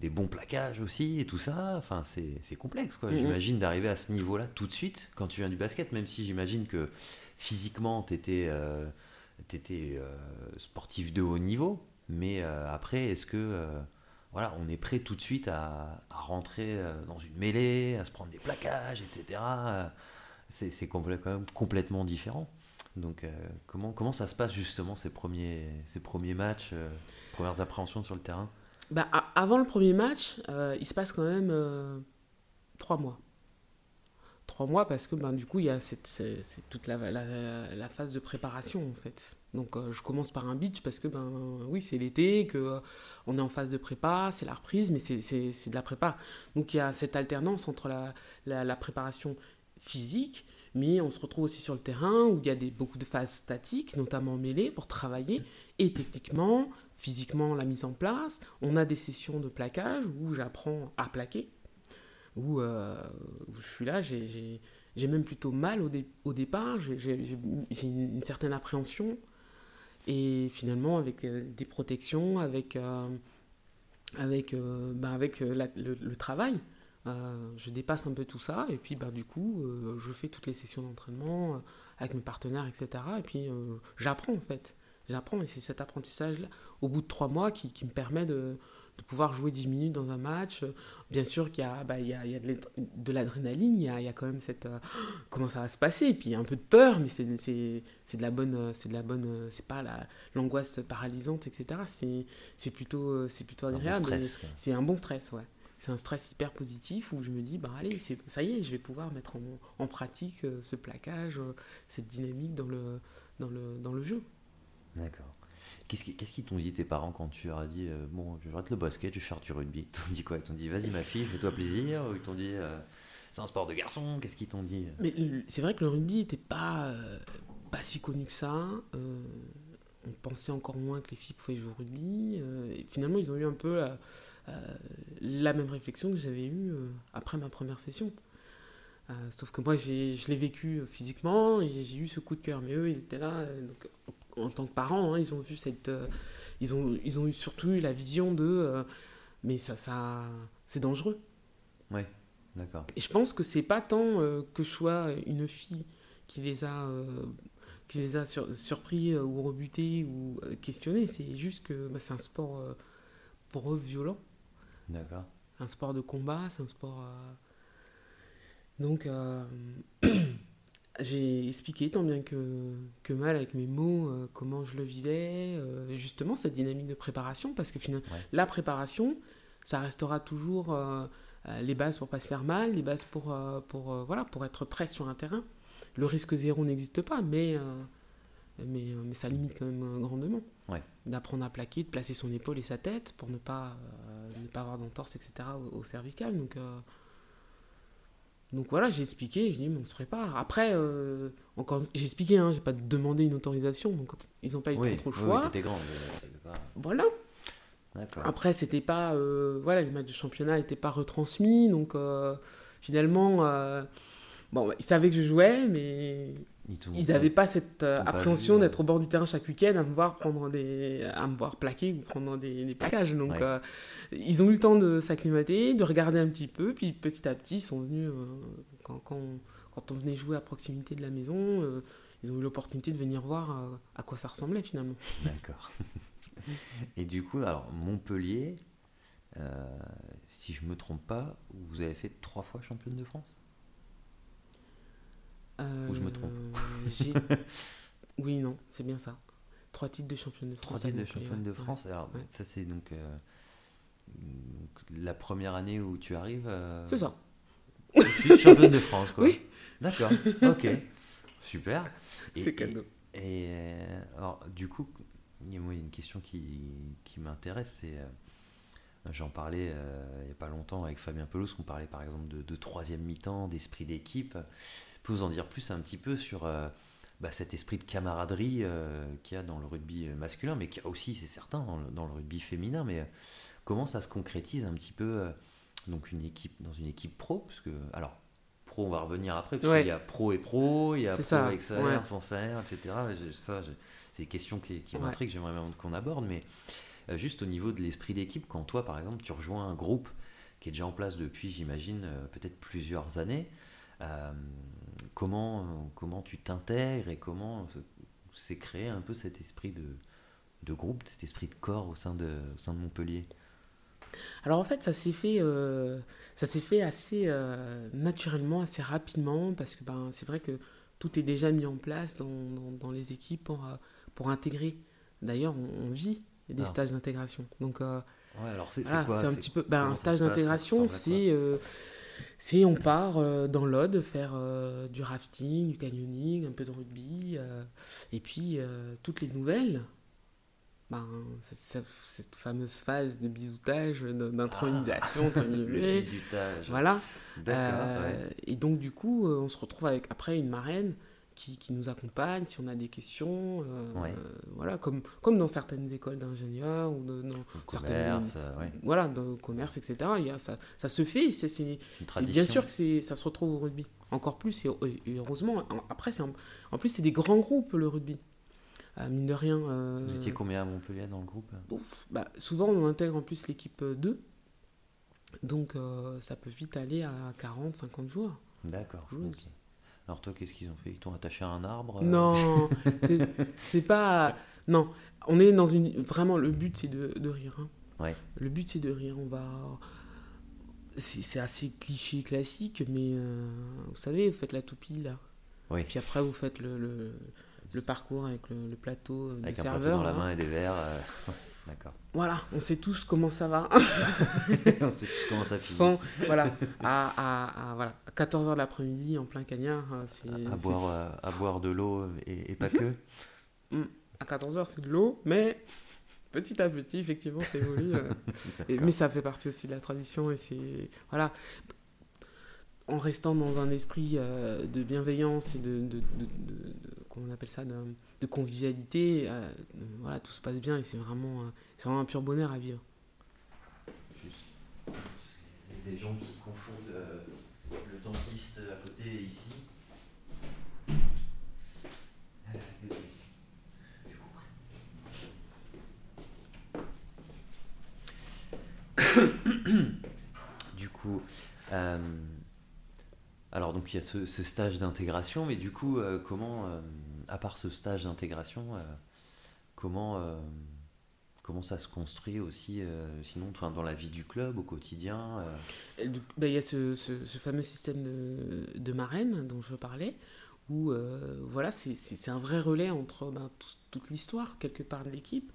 des bons plaquages aussi et tout ça. Enfin, c'est complexe, quoi. Mhm. J'imagine d'arriver à ce niveau-là tout de suite quand tu viens du basket, même si j'imagine que physiquement, tu étais, sportif de haut niveau. Mais euh, après, est-ce que euh, voilà, on est prêt tout de suite à, à rentrer euh, dans une mêlée, à se prendre des plaquages, etc. Euh, C'est quand même complètement différent. Donc, euh, comment, comment ça se passe justement ces premiers, ces premiers matchs, euh, premières appréhensions sur le terrain? Bah, avant le premier match, il se passe quand même trois mois. Trois mois parce que ben, du coup, il y a cette, toute la, la, phase de préparation en fait. Donc euh, je commence par un beach parce que ben oui, c'est l'été, que euh, on est en phase de prépa, c'est la reprise, mais c'est, de la prépa. Donc il y a cette alternance entre la, la, la préparation physique, mais on se retrouve aussi sur le terrain où il y a des, beaucoup de phases statiques, notamment mêlées, pour travailler, et techniquement, physiquement, la mise en place. On a des sessions de plaquage où j'apprends à plaquer, où, euh, où je suis là, j'ai, même plutôt mal au, au départ, j'ai, une, certaine appréhension, et finalement, avec euh, des protections, avec, euh, avec, bah, avec le, travail, je dépasse un peu tout ça, et puis bah, du coup, je fais toutes les sessions d'entraînement avec mes partenaires, etc. Et puis j'apprends en fait. J'apprends, et c'est cet apprentissage-là, au bout de trois mois, qui, qui me permet de, de pouvoir jouer 10 minutes dans un match. Bien sûr qu'il y a, bah, il y a, il y a de l'ad- de l'adrénaline, il y a, il y a quand même cette... euh, comment ça va se passer? Et puis il y a un peu de peur, mais c'est c'est- c'est de la bonne... euh, C'est de la bonne... euh, C'est pas la- l'angoisse paralysante, etc. C'est c'est plutôt, euh, c'est plutôt Un bon agréable. c'est un bon stress, ouais. C'est un stress hyper positif où je me dis, bah allez, ça y est, je vais pouvoir mettre en, en pratique euh, ce plaquage, euh, cette dynamique dans le, dans le, dans le jeu. D'accord. Qu'est-ce qui- qu'est-ce qu'ils t'ont dit tes parents quand tu leur as dit euh, bon je rate le basket, je vais faire du rugby? Ils t'ont dit quoi? Ils t'ont dit vas-y ma fille, fais-toi plaisir Ou ils t'ont dit euh, c'est un sport de garçon? Qu'est-ce qu'ils t'ont dit? Mais c'est vrai que le rugby n'était pas, euh, pas si connu que ça. on pensait encore moins que les filles pouvaient jouer au rugby. et finalement, ils ont eu un peu la, même réflexion que j'avais eue après ma première session. Sauf que moi, je l'ai vécu physiquement et j'ai eu ce coup de cœur. Mais eux, ils étaient là. En tant que parents, hein, ils ont vu cette. euh, ils, ont, ils ont eu surtout eu la vision de. euh, mais ça, ça c'est dangereux. D'accord. Et je pense que c'est pas tant euh, que je sois une fille qui les a, qui les a sur- surpris ou rebutés ou questionnés, c'est juste que bah, c'est un sport pour eux violent, D'accord. un sport de combat, c'est un sport. Donc j'ai expliqué tant bien que, que mal avec mes mots euh, comment je le vivais, euh, justement cette dynamique de préparation, parce que finalement, Ouais. la préparation, ça restera toujours euh, les bases pour pas se faire mal, les bases pour, pour, voilà, pour être prêt sur un terrain. Le risque zéro n'existe pas, mais, mais, mais ça limite quand même grandement. Ouais. D'apprendre à plaquer, de placer son épaule et sa tête pour ne pas, ne pas avoir d'entorse, etc. au, au cervical. Donc, donc voilà, j'ai expliqué, j'ai dit, mais on se prépare. Après, euh, encore, j'ai expliqué, hein, j'ai pas demandé une autorisation, donc ils n'ont pas eu trop, trop le choix. Oui, grand, pas... Voilà. Après, c'était pas, euh, voilà, les matchs de championnat n'étaient pas retransmis, donc euh, finalement, bon, ils savaient que je jouais, mais ils n'avaient pas cette appréhension d'être au bord du terrain chaque week-end à me voir prendre des, à me voir plaquer ou prendre des, des plaquages. Donc, ils ont eu le temps de s'acclimater, de regarder un petit peu, puis petit à petit, ils sont venus, euh, quand, quand, quand, on venait jouer à proximité de la maison, euh, ils ont eu l'opportunité de venir voir euh, à quoi ça ressemblait finalement. D'accord. Et du coup, alors Montpellier, si je me trompe pas, vous avez fait trois fois championne de France? Ou je me trompe Oui, non, c'est bien ça. Trois titres de championne de France. Trois titres de championne de France. Alors, ça, c'est donc la première année où tu arrives. Euh, c'est ça. Tu championne de France, quoi. Oui. D'accord, ok. Super. C'est cadeau. Et, euh, alors, du coup, il y a une question qui, qui m'intéresse, c'est. Euh, j'en parlais il n'y a pas longtemps avec Fabien Pelouse, qu'on parlait par exemple de, troisième mi-temps, d'esprit d'équipe. Peux vous en dire plus un petit peu sur bah, cet esprit de camaraderie qu'il y a dans le rugby masculin, mais qu'il y a aussi, c'est certain, dans le, rugby féminin. Mais comment ça se concrétise un petit peu euh, donc une équipe dans une équipe pro? Parce que alors pro on va revenir après parce qu'il y a pro et pro il y a pro avec salaire sans salaire etc ça c'est des questions qui, qui m'intriguent j'aimerais bien qu'on aborde mais euh, juste au niveau de l'esprit d'équipe quand toi par exemple tu rejoins un groupe qui est déjà en place depuis j'imagine euh, peut-être plusieurs années comment comment tu t'intègres et comment s'est créé un peu cet esprit de, de groupe cet esprit de corps au sein de, au sein de Montpellier? Alors en fait, ça s'est fait, euh, ça s'est fait assez euh, naturellement, assez rapidement, parce que ben, c'est vrai que tout est déjà mis en place dans, dans, les équipes pour, euh, pour intégrer. D'ailleurs, on, vit des ah. stages d'intégration. Donc, ouais, alors c'est quoi C'est un petit peu. Ben, un stage d'intégration, c'est. C'est on part dans l'Aude faire du rafting, du canyoning, un peu de rugby, et puis toutes les nouvelles ben, cette, fameuse phase de bisoutage, d'intronisation, ah. Voilà. Euh, et donc, du coup, euh, on se retrouve avec après une marraine qui, qui nous accompagne si on a des questions. Euh, voilà, comme, comme dans certaines écoles d'ingénieurs ou de, dans certaines. Voilà, dans le commerce, etc. Il y a, ça, ça se fait. C'est bien sûr que ça se retrouve au rugby. Encore plus, et, heureusement. Après, en, en plus, c'est des grands groupes, le rugby. Euh, mine de rien. Euh, Vous étiez combien à Montpellier dans le groupe? bah, Souvent, on intègre en plus l'équipe 2. Donc, euh, ça peut vite aller à 40, 50 joueurs. D'accord. Alors, toi, qu'est-ce qu'ils ont fait? Ils t'ont attaché à un arbre Non, c'est pas. Non, on est dans une. Vraiment, le but, c'est de, de, rire. Hein. Ouais. Le but, c'est de rire. On va. C'est assez cliché, classique, mais vous savez, vous faites la toupie là. Oui. Puis après, vous faites le, le parcours avec le, plateau euh, avec un serveur. dans la main et des verres. Euh, d'accord. Voilà, on sait tous comment ça va. on sait tous comment ça finit. voilà, à, à, voilà, 14h de l'après-midi, en plein cagnard. Euh, c'est, à, boire, à boire de l'eau et, pas que. Mm. À 14h, c'est de l'eau, mais petit à petit, effectivement, ça évolue. mais ça fait partie aussi de la tradition. Et c'est. Voilà en restant dans un esprit de bienveillance et de, de, on appelle ça, de, convivialité. Euh, voilà, tout se passe bien et c'est vraiment, euh, c'est vraiment un pur bonheur à vivre. Il y a des gens qui confondent euh, le dentiste à côté et ici. du coup, alors donc il y a ce, stage d'intégration, mais du coup, comment à part ce stage d'intégration, euh, comment, euh, comment ça se construit aussi, euh, sinon, dans la vie du club, au quotidien bah, Il y a ce, fameux système de, marraine dont je parlais, où voilà, c'est un vrai relais entre ben, toute l'histoire, quelque part, de l'équipe.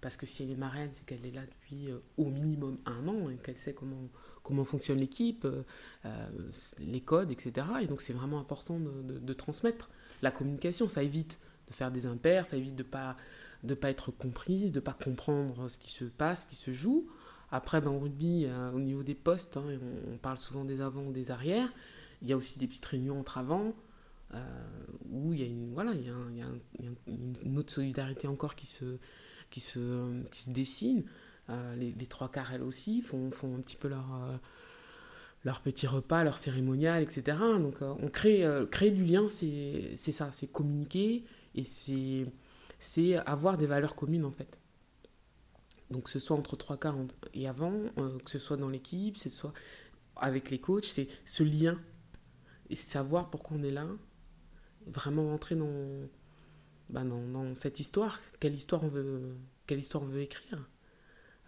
Parce que si elle est marraine, c'est qu'elle est là depuis au minimum un an qu'elle sait comment, comment fonctionne l'équipe, les codes, etc. Et donc c'est vraiment important de transmettre la communication, ça évite de faire des impairs, ça évite de pas de pas être comprise, de pas comprendre ce qui se passe, ce qui se joue. Après, ben, en rugby, au niveau des postes, hein, on, parle souvent des avants ou des arrières. Il y a aussi des petites réunions entre avants où il y a une autre solidarité encore qui se qui se qui se dessine. les, les, trois quarts elles aussi font, font un petit peu leur leur petit repas, leur cérémonial, etc. Donc euh, on crée, euh, créer du lien, c'est ça, c'est communiquer et c'est avoir des valeurs communes en fait. Donc que ce soit entre trois quarts et avant, euh, que ce soit dans l'équipe, que ce soit avec les coachs, c'est ce lien et savoir pourquoi on est là, vraiment rentrer dans, bah, dans, dans, cette histoire, quelle histoire on veut, quelle histoire on veut écrire.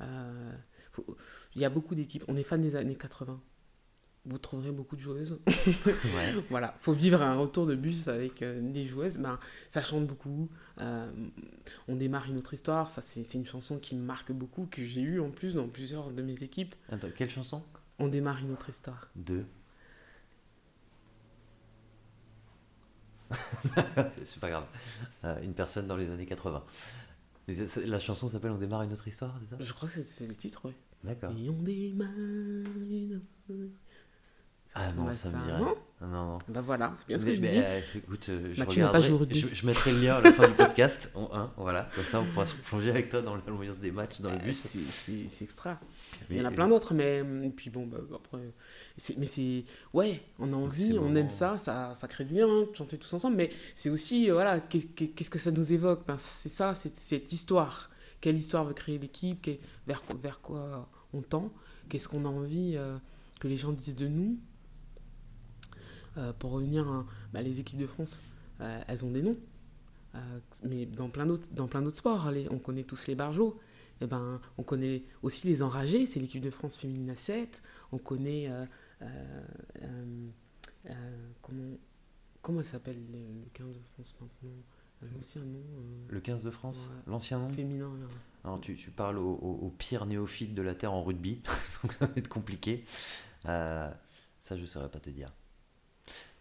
il y a beaucoup d'équipes, on est fan des années 80 vous trouverez beaucoup de joueuses. voilà, faut vivre un retour de bus avec euh, des joueuses. Ben, ça chante beaucoup. Euh, on démarre une autre histoire. Ça, c'est une chanson qui me marque beaucoup, que j'ai eue en plus dans plusieurs de mes équipes. Attends, quelle chanson? On démarre une autre histoire. De C'est pas grave. Euh, une personne dans les années 80. La chanson s'appelle On démarre une autre histoire, c'est ça? Je crois que c'est le titre, oui. D'accord. Et on démarre une autre ah non, ça me dirait. Non, non, non. Bah voilà, c'est bien ce que je dis. Euh, écoute, euh, je, je, je, mettrai le lien à la fin du podcast. En, hein, voilà, comme ça on pourra se plonger avec toi dans l'ambiance des matchs dans le bus. C'est extra. Il y en a plein d'autres, mais puis bon, bah, après. Mais c'est. Ouais, on a envie, on aime ça, ça, ça crée du lien, hein, chanter tous ensemble, mais c'est aussi, euh, voilà, qu'est-ce que ça nous évoque? Ben, C'est ça, c'est cette histoire. Quelle histoire veut créer l'équipe? Vers, vers quoi on tend? Qu'est-ce qu'on a envie que les gens disent de nous? euh, pour revenir, à, bah, les équipes de France, euh, elles ont des noms. Euh, mais dans plein d'autres dans plein d'autres sports, allez, on connaît tous les barjots. Eh ben, on connaît aussi les enragés, c'est l'équipe de France féminine à 7. On connaît comment comment elle s'appelle le 15 de France maintenant? Aussi un nom. Le 15 de France? L'ancien nom? Féminin. Alors, tu, tu parles au, au, pire néophyte de la Terre en rugby, donc ça va être compliqué. ça, je ne saurais pas te dire.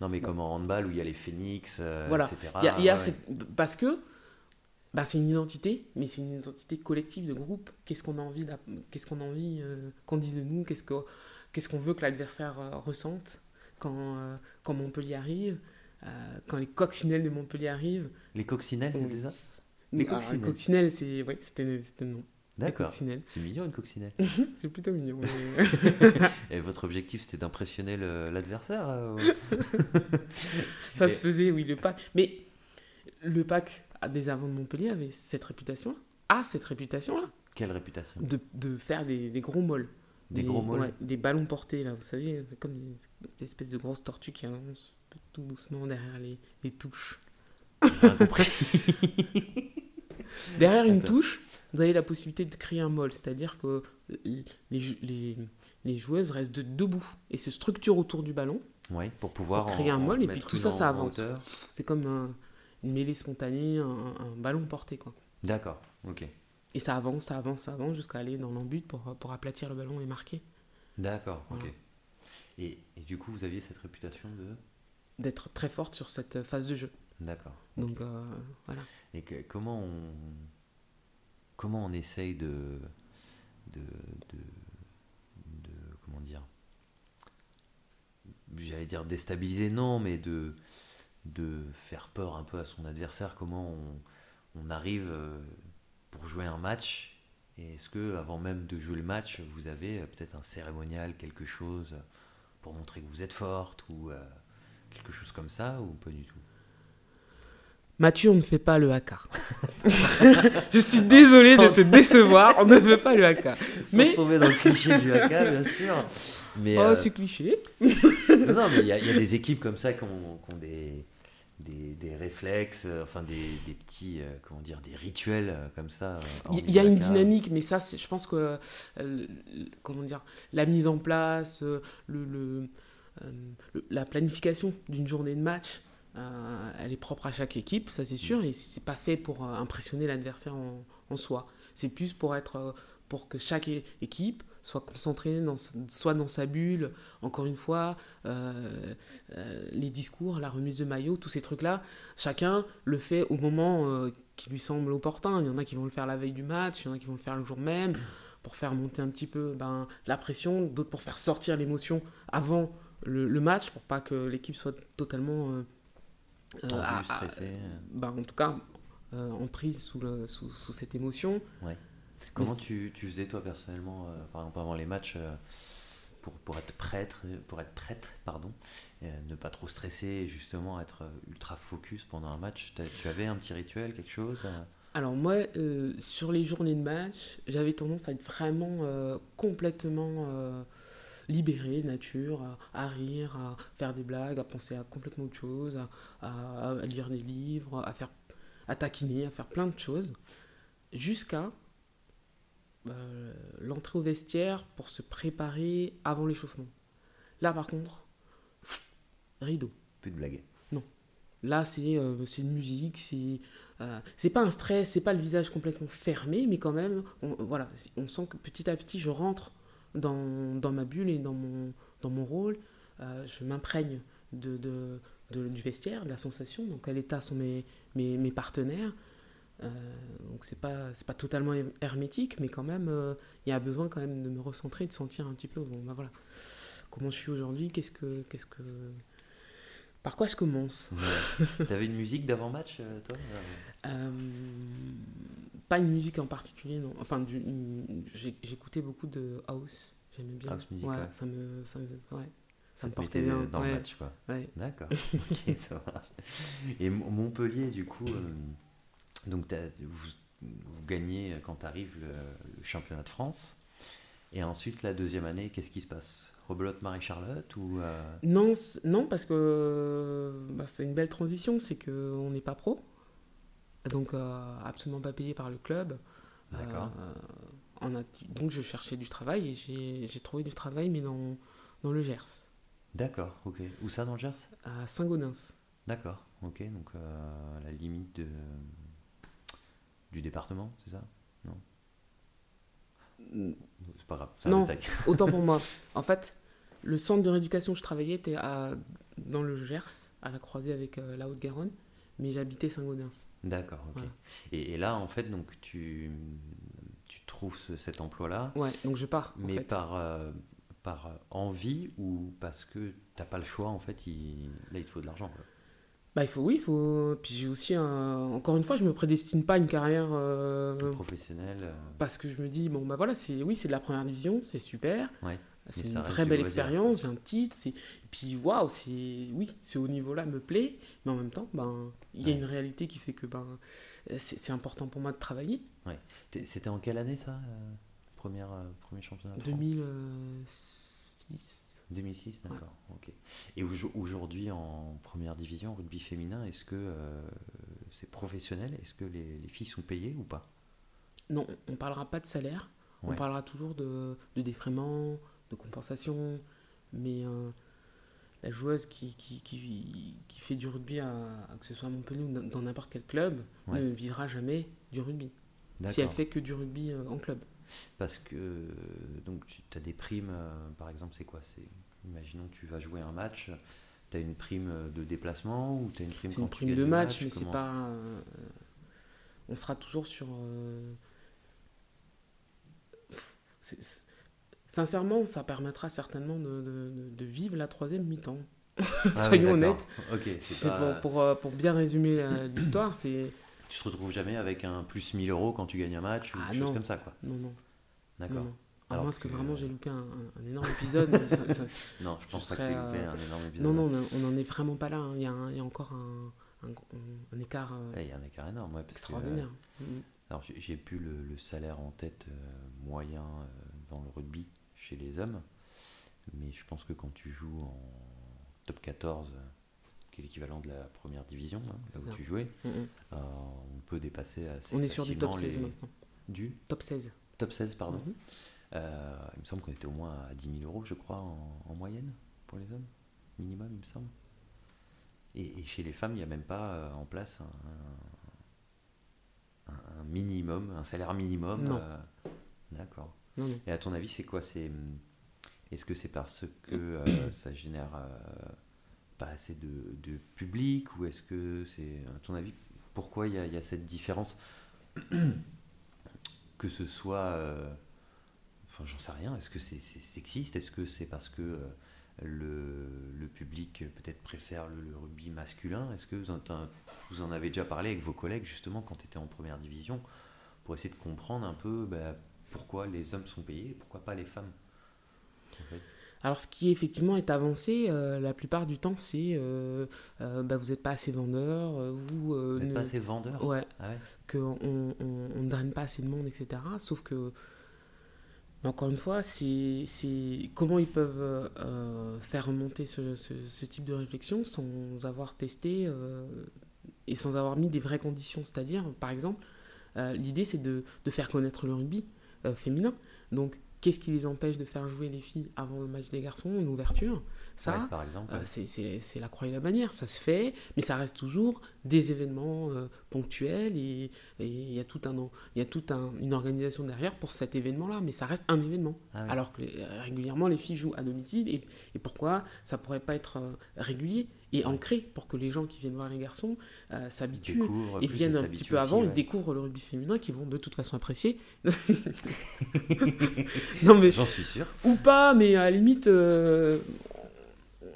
Non, mais comme en handball où il y a les phénix, euh, voilà. Il y a, Parce que bah, c'est une identité, mais c'est une identité collective de groupe. Qu'est-ce qu'on a envie, qu'est-ce qu'on a envie euh, qu'on dise de nous? Qu'est-ce qu'on qu'est-ce qu'on veut que l'adversaire euh, ressente quand, quand Montpellier arrive Quand les coccinelles de Montpellier arrivent? Les coccinelles, c'est ça? Les coccinelles, c'est ouais, c'était le nom. D'accord. C'est mignon une coccinelle. c'est plutôt mignon. Et votre objectif c'était d'impressionner l'adversaire euh, Ça se faisait, oui, le pack. Mais le pack des avants de Montpellier avait cette réputation-là. A cette réputation-là. Quelle réputation? De, de, faire des, des, gros molles. Des, gros molles ouais, Des ballons portés, là, vous savez, c'est comme des, espèces de grosses tortues qui avancent tout doucement derrière les, les touches. Derrière une touche, vous avez la possibilité de créer un molle, c'est-à-dire que les, les, les, joueuses restent debout et se structurent autour du ballon. Oui, pour pouvoir créer un molle et puis tout ça, ça avance. C'est comme une mêlée spontanée, un, ballon porté. quoi. D'accord, ok. Et ça avance, ça avance, ça avance jusqu'à aller dans l'embut pour, pour aplatir le ballon et marquer. D'accord, ok. Et, et, du coup, vous aviez cette réputation de D'être très forte sur cette phase de jeu. D'accord. Donc euh, voilà. Et comment on comment on essaye de, de, de, comment dire, j'allais dire déstabiliser, non, mais de, de faire peur un peu à son adversaire, comment on, on arrive euh, pour jouer un match, et est-ce que avant même de jouer le match, vous avez euh, peut-être un cérémonial, quelque chose pour montrer que vous êtes forte, ou euh, quelque chose comme ça, ou pas du tout? Mathieu, on ne fait pas le haka. je suis désolé de te décevoir, on ne fait pas le haka. Sans mais... tomber dans le cliché du haka, bien sûr. Mais, oh, euh, c'est cliché. non, mais il y, a des équipes comme ça qui ont, des, des, réflexes, euh, enfin des, des petits, euh, comment dire, des rituels comme ça. Il y, a une dynamique, mais ça, je pense que, comment dire, la mise en place, le, le la planification d'une journée de match, euh, elle est propre à chaque équipe, ça c'est sûr, et c'est pas fait pour euh, impressionner l'adversaire en, soi. C'est plus pour être, euh, pour que chaque équipe soit concentré, dans, soit dans sa bulle, encore une fois, les discours, la remise de maillot, tous ces trucs-là, chacun le fait au moment qui lui semble opportun. Il y en a qui vont le faire la veille du match, il y en a qui vont le faire le jour même, pour faire monter un petit peu ben, la pression, d'autres pour faire sortir l'émotion avant le, le, match, pour pas que l'équipe soit totalement... ben, en tout cas, en prise sous, le, sous, sous cette émotion. Ouais. Comment tu, tu, faisais toi personnellement, euh, par exemple avant les matchs, euh, pour, pour, être prête, pour être prête, pardon, ne pas trop stresser et justement être ultra focus pendant un match Tu avais un petit rituel, quelque chose euh? alors moi, sur les journées de match, j'avais tendance à être vraiment complètement libéré, nature, à, rire, à faire des blagues, à penser à complètement autre chose, à, à lire des livres, à faire, à taquiner, à faire plein de choses, jusqu'à euh, l'entrée au vestiaire pour se préparer avant l'échauffement. Là, par contre, rideau. Plus de blagues. Non. Là, c'est euh, une musique, c'est euh, c'est pas un stress, c'est pas le visage complètement fermé, mais quand même, on, voilà, on sent que petit à petit, je rentre dans, dans ma bulle et dans mon, dans mon rôle. je m'imprègne de, de, de, du vestiaire, de la sensation, donc quel état sont mes, mes, mes partenaires. Euh, donc c'est pas pas totalement hermétique, mais quand même euh, il y a besoin quand même de me recentrer, de sentir un petit peu bon bah voilà comment je suis aujourd'hui, qu'est-ce que qu'est-ce que par quoi je commence T'avais une musique d'avant match euh, toi? Pas une musique en particulier non. Enfin j'écoutais beaucoup de house, j'aimais bien. House music, ouais, ça me ça me ouais. Ça, me portait bien. Dans le match, quoi. Ouais. D'accord. ok, ça marche. Et Montpellier, du coup, donc vous, vous, gagnez quand arrive le, le, championnat de France. Et ensuite, la deuxième année, qu'est-ce qui se passe? Rebelote Marie-Charlotte ou euh, non, non, parce que bah, c'est une belle transition, c'est qu'on n'est pas pro. Donc euh, absolument pas payé par le club. D'accord. Euh, donc je cherchais du travail et j'ai trouvé du travail, mais dans, dans le Gers. D'accord, ok. Où ça dans le Gers? À Saint-Gaudens. D'accord, ok. Donc la limite de, du département, c'est ça? Non? C'est pas grave. Non, autant pour moi. En fait, le centre de rééducation où je travaillais était à, dans le Gers, à la croisée avec euh, la Haute-Garonne, mais j'habitais Saint-Gaudens. D'accord, ok. Et, et, là, en fait, donc tu, tu trouves cet emploi-là. Ouais, donc je pars. Mais fait. par, euh, par envie ou parce que t'as pas le choix, en fait, il, là, il te faut de l'argent. Bah, il faut, oui, il faut. Puis j'ai aussi un. Encore une fois, je me prédestine pas à une carrière. Euh... Professionnelle. Euh. Parce que je me dis, bon, bah voilà, c'est oui, c'est de la première division, c'est super. Ouais. C'est une très belle expérience, j'ai un titre. Et puis, waouh, c'est. Oui, ce haut niveau-là me plaît, mais en même temps, ben, il y a une réalité qui fait que ben, c'est important pour moi de travailler. Ouais. C'était en quelle année ça euh, première, euh, Premier championnat 2006. 2006, d'accord. Ok. Et aujourd'hui, en première division, rugby féminin, est-ce que euh, c'est professionnel? Est-ce que les, les, filles sont payées ou pas? Non, on parlera pas de salaire. On parlera toujours de, de défraiement, de compensation. Mais euh, la joueuse qui, qui, qui, qui, fait du rugby, à, que ce soit à Montpellier ou dans n'importe quel club, ne vivra jamais du rugby. Si elle fait que du rugby euh, en club. Parce que donc tu as des primes, par exemple, c'est quoi? C'est Imaginons que tu vas jouer un match, tu as une prime de déplacement ou tu as une prime C'est une prime de match, mais c'est pas. Euh, on sera toujours sur. Euh, sincèrement, ça permettra certainement de, de, de vivre la troisième mi-temps. Ah Soyons honnêtes. c'est pour, pour, euh, pour, bien résumer l'histoire, c'est. Tu te retrouves jamais avec un plus 1000 euros quand tu gagnes un match ou ah quelque chose comme ça, quoi. Non, non. D'accord. À moins que, vraiment j'ai loupé un, un, énorme épisode. non, je pense pas que tu loupé un énorme épisode. Non, non, on n'en est vraiment pas là. Hein. Il, y a il, y a encore un, un écart. Euh, il y a un écart énorme, ouais, parce extraordinaire. Que, euh, alors j'ai plus le, le, salaire en tête euh, moyen euh, dans le rugby chez les hommes, mais je pense que quand tu joues en top 14, qui est l'équivalent de la première division, hein, là où tu jouais, mm -hmm. on peut dépasser assez On est sur du top 16 les... maintenant. Du Top 16. Top 16, pardon. Mm -hmm. Euh, il me semble qu'on était au moins à 10 000 euros, je crois, en, en moyenne pour les hommes, minimum, il me semble. Et, et chez les femmes, il n'y a même pas euh, en place un, un, un, minimum, un salaire minimum. Non. Euh, D'accord. Non, non. Et à ton avis, c'est quoi? C'est est-ce que c'est parce que euh, ça génère euh, pas assez de, de public ou est-ce que c'est à ton avis pourquoi il y, a- il y a cette différence? Que ce soit euh, enfin j'en sais rien. Est-ce que c'est c'est sexiste? Est-ce que c'est parce que le, le public peut-être préfère le, le rugby masculin? Est-ce que vous en, t'en- vous en avez déjà parlé avec vos collègues justement quand tu étais en première division pour essayer de comprendre un peu bah, pourquoi les hommes sont payés et pourquoi pas les femmes en fait. Alors, ce qui effectivement est avancé, euh, la plupart du temps, c'est euh, euh, bah, vous n'êtes pas assez vendeur, euh, vous, Vous n'êtes ne- pas assez vendeur? Ouais, Ah ouais qu'on on, on ne draine pas assez de monde, etc. Sauf que, encore une fois, c'est comment ils peuvent faire remonter ce, ce- ce type de réflexion sans avoir testé et sans avoir mis des vraies conditions? C'est-à-dire, par exemple, l'idée c'est de, de faire connaître le rugby euh, féminin. Donc, qu'est-ce qui les empêche de faire jouer les filles avant le match des garçons, une ouverture? Ça, Ouais, euh, c'est- la croix et la bannière, ça se fait, mais ça reste toujours des événements euh, ponctuels et il y a tout un, il y a toute un, une organisation derrière pour cet événement-là, mais ça reste un événement. Ah. Alors que régulièrement les filles jouent à domicile et, et pourquoi ça pourrait pas être régulier? Et ancré pour que les gens qui viennent voir les garçons euh, s'habituent et viennent ils un petit peu aussi, avant ouais. et découvrent le rugby féminin qui vont de toute façon apprécier. non mais J'en suis sûr. ou pas, mais à la limite, euh,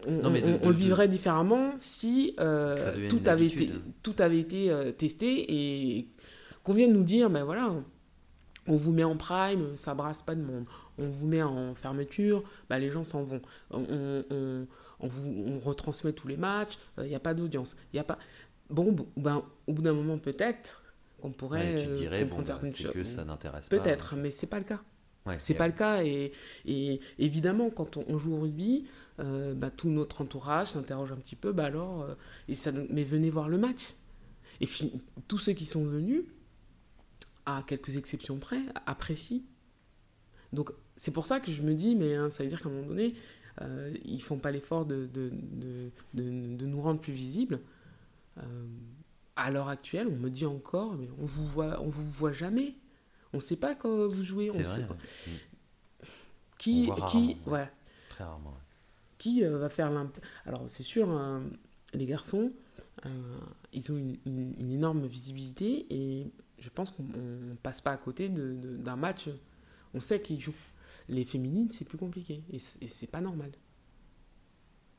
on, Non, mais de- on- de- on le de- vivrait différemment si euh, tout, avait habitude. été, tout avait été testé et qu'on vienne nous dire, ben voilà, on vous met en prime, ça brasse pas de monde. On vous met en fermeture, bah les gens s'en vont. On, on- on- on vous, on retransmet tous les matchs, il n'y a pas d'audience. Il y a pas... Bon, ben, au bout d'un moment, peut-être qu'on pourrait Ouais, tu euh, dirais, bon, comprendre certaines c'est choses. que ça n'intéresse pas. Peut-être, mais c'est pas le cas. Ouais, C'est pas le cas et, et évidemment quand on, on joue au rugby, euh, bah, tout notre entourage s'interroge un petit peu, bah alors, euh, et ça, mais venez voir le match. Et fi- tous ceux qui sont venus, à quelques exceptions près, apprécient. Donc c'est pour ça que je me dis, mais hein, ça veut dire qu'à un moment donné, euh, ils font pas l'effort de, de, de, de- nous rendre plus visibles. Euh, à l'heure actuelle, on me dit encore, mais on vous voit, on vous voit jamais. On ne sait pas quand vous jouez. On sait pas. Qui, On voit qui, rarement, ouais. voilà, Très rarement. ouais. qui euh, va faire l'imp... Alors, c'est sûr, hein, les garçons, euh, ils ont une, une- une énorme visibilité et je pense qu'on ne passe pas à côté d'un match. On sait qu'ils jouent. Les féminines, c'est plus compliqué et c'est pas normal.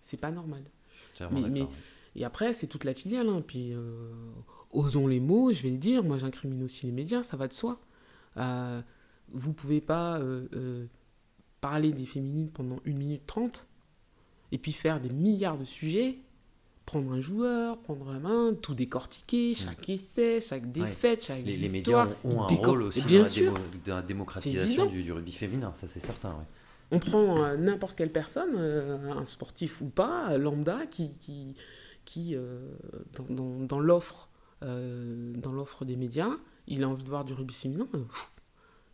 C'est pas normal. Je suis entièrement Mais-. Et après, c'est toute la filiale. Hein. Puis, euh, osons les mots, je vais le dire. Moi, j'incrimine aussi les médias, ça va de soi. Euh, vous pouvez pas euh, euh, parler des féminines pendant 1 minute 30 et puis faire des milliards de sujets, prendre un joueur, prendre la main, tout décortiquer, chaque essai, chaque défaite, chaque Mm. Les, les médias ont, ont un décor- rôle aussi Bien dans, la sûr. démo- dans la C'est démocratisation du, du rugby féminin, ça c'est certain. ouais. On prend euh, n'importe quelle personne, euh, un sportif ou pas, lambda, qui, qui, qui euh, dans, dans- dans l'offre dans l'offre des médias, il a envie de voir du rugby féminin, pff,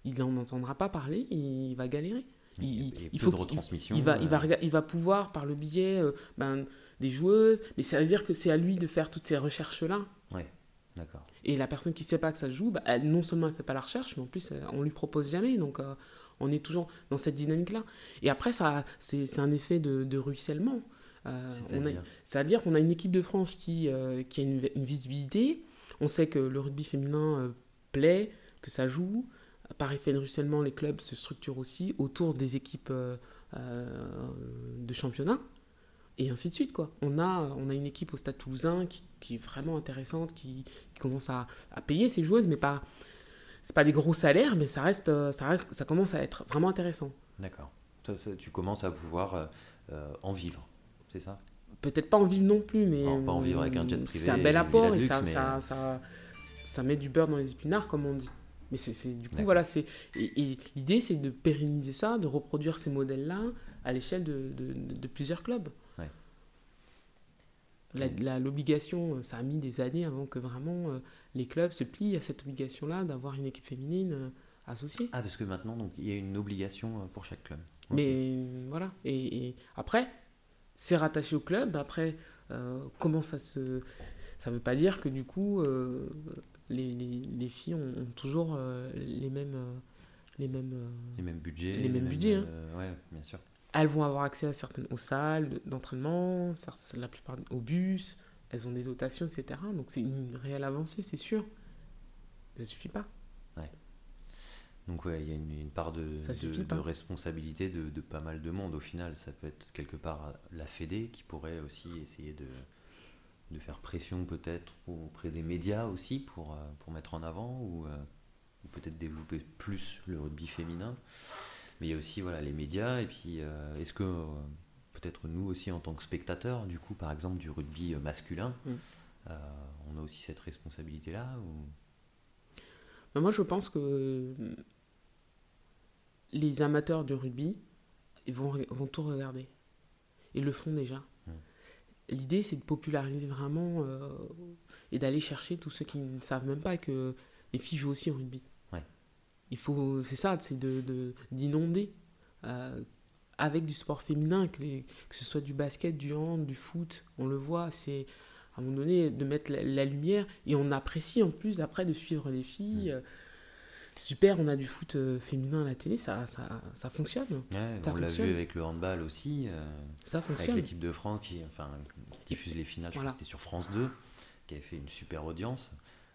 il n'en entendra pas parler, il va galérer. Il, Il faut de retransmission, il va, il, va, il va pouvoir, par le biais ben, des joueuses, mais ça veut dire que c'est à lui de faire toutes ces recherches-là. Ouais, d'accord. Et la personne qui ne sait pas que ça se joue, bah, elle, non seulement elle ne fait pas la recherche, mais en plus, euh, on lui propose jamais. Donc, euh, on est toujours dans cette dynamique-là. Et après, ça, c'est c'est un effet de, de ruissellement. Euh, C'est-à-dire? qu'on a une équipe de France qui, euh, qui a une, une visibilité. On sait que le rugby féminin plaît, que ça joue. Par effet de ruissellement, les clubs se structurent aussi autour des équipes de championnat. Et ainsi de suite, quoi. On a, on a une équipe au Stade Toulousain qui, qui est vraiment intéressante, qui, qui commence à, à payer ses joueuses, mais pas... C'est pas des gros salaires, mais ça reste, euh, ça reste, ça commence à être vraiment intéressant. D'accord. Tu commences à pouvoir euh, euh, en vivre, c'est ça? Peut-être pas en vivre non plus, mais Non, pas en vivre avec un jet euh, privé C'est un bel apport et ça, luxe, ça, mais- ça, ça met du beurre dans les épinards, comme on dit. Mais c'est du coup, voilà, c'est et, et l'idée, c'est de pérenniser ça, de reproduire ces modèles-là à l'échelle de, de- de- de plusieurs clubs. La- L'obligation, ça a mis des années avant que vraiment euh, les clubs se plient à cette obligation-là d'avoir une équipe féminine euh, associée. Ah, parce que maintenant, donc, il y a une obligation euh, pour chaque club. Mais euh, voilà. Et, et après, c'est rattaché au club. Après, euh, comment ça se. Ça veut pas dire que du coup, euh, les, les, les filles ont, ont toujours euh, les mêmes. euh, les mêmes, euh, Les mêmes budgets. Les mêmes budgets, hein. euh, ouais, bien sûr. Elles vont avoir accès à certaines aux salles d'entraînement, la plupart au bus, elles ont des dotations, etc. Donc c'est une réelle avancée, c'est sûr. Ça suffit pas. Donc ouais, il y a une, une part de, Ça de- de responsabilité de, de pas mal de monde au final. Ça peut être quelque part la Fédé qui pourrait aussi essayer de, de faire pression peut-être auprès des médias aussi pour, euh, pour mettre en avant ou, euh, ou peut-être développer plus le rugby féminin. Mais il y a aussi voilà, les médias et puis euh, est-ce que euh, peut-être nous aussi en tant que spectateurs du coup par exemple du rugby euh, masculin Mm. on a aussi cette responsabilité là ou... Mais moi, je pense que les amateurs du rugby, ils vont, vont tout regarder. Ils le font déjà. Mm. L'idée, c'est de populariser vraiment et d'aller chercher tous ceux qui ne savent même pas que les filles jouent aussi au rugby. Il faut, c'est ça, c'est de, de- d'inonder euh, avec du sport féminin, que, les- que ce soit du basket, du hand, du foot, on le voit, c'est à un moment donné de mettre la, la lumière et on apprécie en plus après de suivre les filles. Mm. euh, Super, on a du foot euh, féminin à la télé, ça, ça, ça fonctionne. Ouais, Ça on l'a vu avec le handball aussi. euh, Ça Avec fonctionne. l'équipe de France qui, enfin, qui diffuse les finales, je Voilà. crois que c'était sur France 2, qui avait fait une super audience.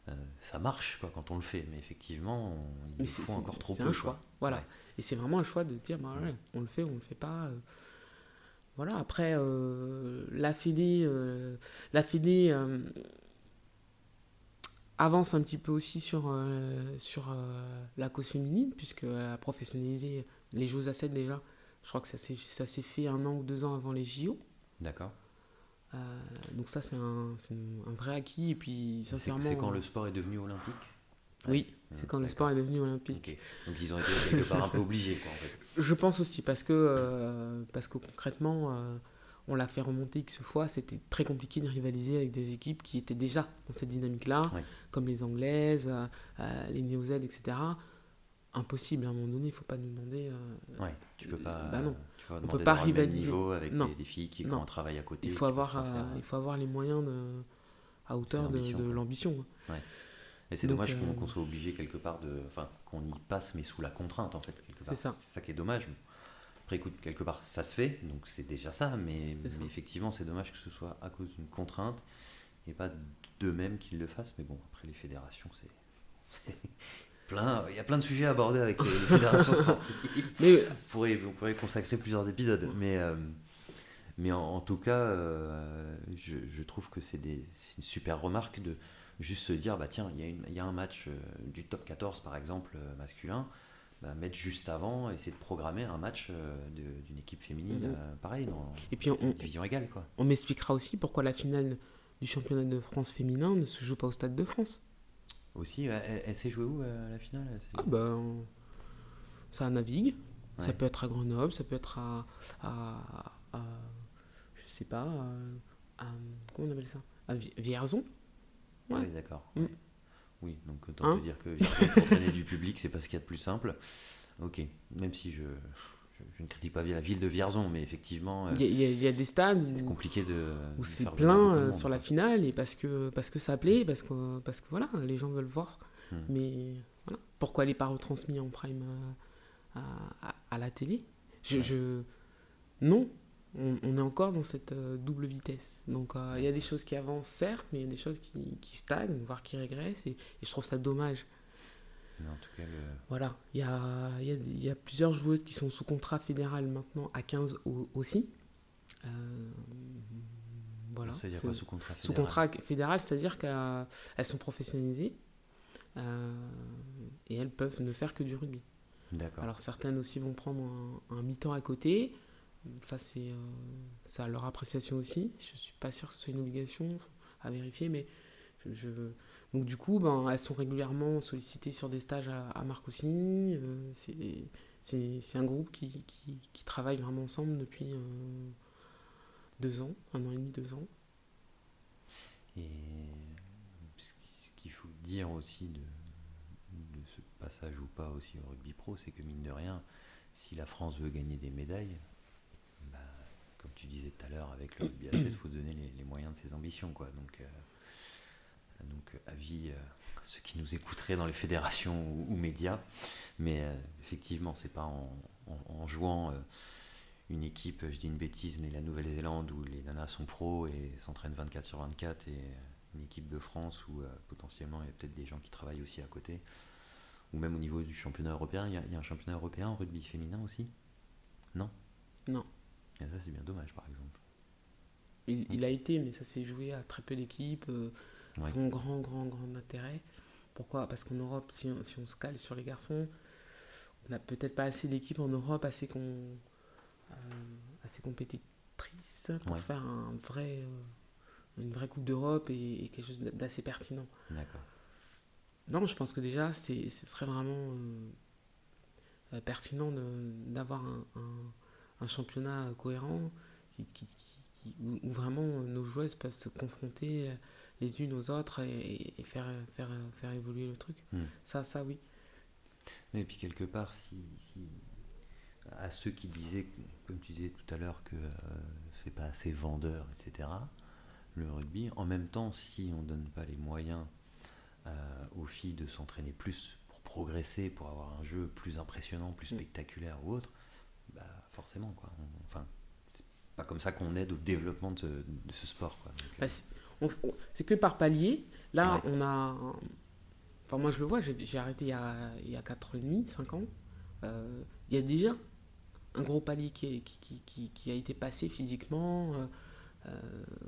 Euh, ça marche quoi, quand on le fait, mais effectivement, on, il Mais c'est faut encore trop peu. un quoi. choix. Voilà. Ouais. Et c'est vraiment un choix de dire, bah, ouais, on le fait ou on le fait pas. euh. Voilà, après, euh, la Fédé, euh, la Fédé avance un petit peu aussi sur, sur la cause féminine, puisqu'elle a professionnalisé les Jeux à 7 déjà. Je crois que ça s'est ça s'est fait un an ou deux ans avant les JO. D'accord. Euh, donc ça, c'est un, c'est un vrai acquis. Et puis, sincèrement... c'est quand le sport est devenu olympique? Oui, c'est quand le sport est devenu olympique. Donc ils ont été quelque part un peu obligés quoi en fait. Je pense aussi, parce que, euh, parce que concrètement, euh, on l'a fait remonter X fois, c'était très compliqué de rivaliser avec des équipes qui étaient déjà dans cette dynamique-là, Ouais. comme les Anglaises, euh, euh, les Néo-Z, etc. Impossible, à un moment donné, il ne faut pas nous demander... euh, Ouais, tu peux pas. Bah non. Tu peux peut pas rivaliser. avec Non. des, des filles qui ont un travail à côté. il, faut avoir, euh, faire, il faut avoir les moyens de, à hauteur de, l'ambition, l'ambition. Et c'est dommage qu'on euh, qu'on soit obligé quelque part de. Enfin, qu'on y passe, mais sous la contrainte en fait. C'est ça. C'est ça qui est dommage. Après, écoute, quelque part, ça se fait, donc c'est déjà ça, mais, C'est ça. mais effectivement, c'est dommage que ce soit à cause d'une contrainte et pas d'eux-mêmes qu'ils le fassent. Mais bon, après, les fédérations, c'est. plein. Il y a plein de sujets à aborder avec les, les fédérations sportives. Mais on, pourrait, on pourrait consacrer plusieurs épisodes, mais. euh, mais en, en tout cas, euh, je, je trouve que c'est une super remarque de juste se dire, bah tiens, il y, a une- il y a un match euh, du top 14 par exemple masculin, bah, mettre juste avant, essayer de programmer un match euh, d'une équipe féminine, Mhm. euh, pareil, dans Et puis, on, une division égale quoi. on m'expliquera aussi pourquoi la finale du championnat de France féminin ne se joue pas au Stade de France. Aussi, elle, elle s'est jouée où euh, la finale Ah ben, ça navigue. Ça peut être à Grenoble, ça peut être à, à, à- je sais pas, à, comment on appelle ça? À Vi- Vierzon? Ah Ouais. oui, d'accord. Mm. Oui, donc autant Hein? te dire que Vierzon, pour traîner du public, c'est pas ce qu'il y a de plus simple. Ok, même si je, je, je ne critique pas la ville de Vierzon, mais effectivement, euh, Il y, a- y y des stades où, compliqué de. où c'est plein euh, sur la finale et parce que, parce que ça plaît, parce que, parce que voilà, les gens veulent voir. Mm. Mais voilà, pourquoi elle n'est pas retransmise en prime euh, à, à- à la télé? Je, Ouais. je- Non, on, on est encore dans cette double vitesse. Donc euh, il y a des choses qui avancent, certes, mais il y a des choses qui, qui stagnent, voire qui régressent, et, et je trouve ça dommage. Mais en tout cas, le- Voilà, il y a, il y, a, il y a plusieurs joueuses qui sont sous contrat fédéral maintenant à 15 au- aussi. Euh, voilà. ça, il y a c'est- quoi sous contrat sous fédéral contrat fédéral, c'est-à-dire qu'elles sont professionnalisées euh, et elles peuvent ne faire que du rugby. D'accord. Alors certaines aussi vont prendre un, un mi-temps à côté. Ça, c'est euh, leur appréciation aussi. Je suis pas sûr que ce soit une obligation à vérifier, mais je, je- donc du coup, ben, elles sont régulièrement sollicitées sur des stages à, à Marcoussis. Euh, c'est- un groupe qui, qui, qui travaille vraiment ensemble depuis euh, deux ans, un an et demi, deux ans. Et ce qu'il faut dire aussi de, de ce passage ou pas aussi au rugby pro, c'est que mine de rien, si la France veut gagner des médailles, bah, comme tu disais tout à l'heure avec le rugby à 7, il faut donner les, les moyens de ses ambitions. Quoi. Donc, euh, Donc avis à ceux qui nous écouteraient dans les fédérations ou, médias. Mais effectivement, c'est pas en, jouant une équipe, je dis une bêtise, mais la Nouvelle-Zélande où les nanas sont pros et s'entraînent 24 sur 24 et une équipe de France où potentiellement il y a peut-être des gens qui travaillent aussi à côté ou même au niveau du championnat européen. Il y, a, un championnat européen en rugby féminin aussi? Non? Non. Et ça, c'est bien dommage, par exemple. Il, a été, mais ça s'est joué à très peu d'équipes, euh, sans grand, grand, grand intérêt. Pourquoi? Parce qu'en Europe, si on, si on, se cale sur les garçons, on n'a peut-être pas assez d'équipes en Europe assez, euh, assez compétitrices pour faire un vrai, euh, une vraie Coupe d'Europe et, et, quelque chose d'assez pertinent. D'accord. Non, je pense que déjà, ce serait vraiment euh, euh, pertinent d'avoir un, un, championnat cohérent qui, où, vraiment nos joueuses peuvent se confronter les unes aux autres et, faire, faire, faire évoluer le truc. Hmm. Ça, ça, oui. Et puis quelque part, si, à ceux qui disaient, comme tu disais tout à l'heure, que euh, c'est pas assez vendeur, etc., le rugby, en même temps, si on donne pas les moyens euh, aux filles de s'entraîner plus pour progresser, pour avoir un jeu plus impressionnant, plus mm. spectaculaire ou autre, bah forcément quoi. enfin, c'est pas comme ça qu'on aide au développement de, ce sport quoi. Bah, euh, c'est que par palier. Là, on a. Enfin, moi je le vois, j'ai arrêté il y, a, il y a 4 ans et demi, 5 ans. Euh, il y a déjà un gros palier qui, qui, qui, qui a été passé physiquement.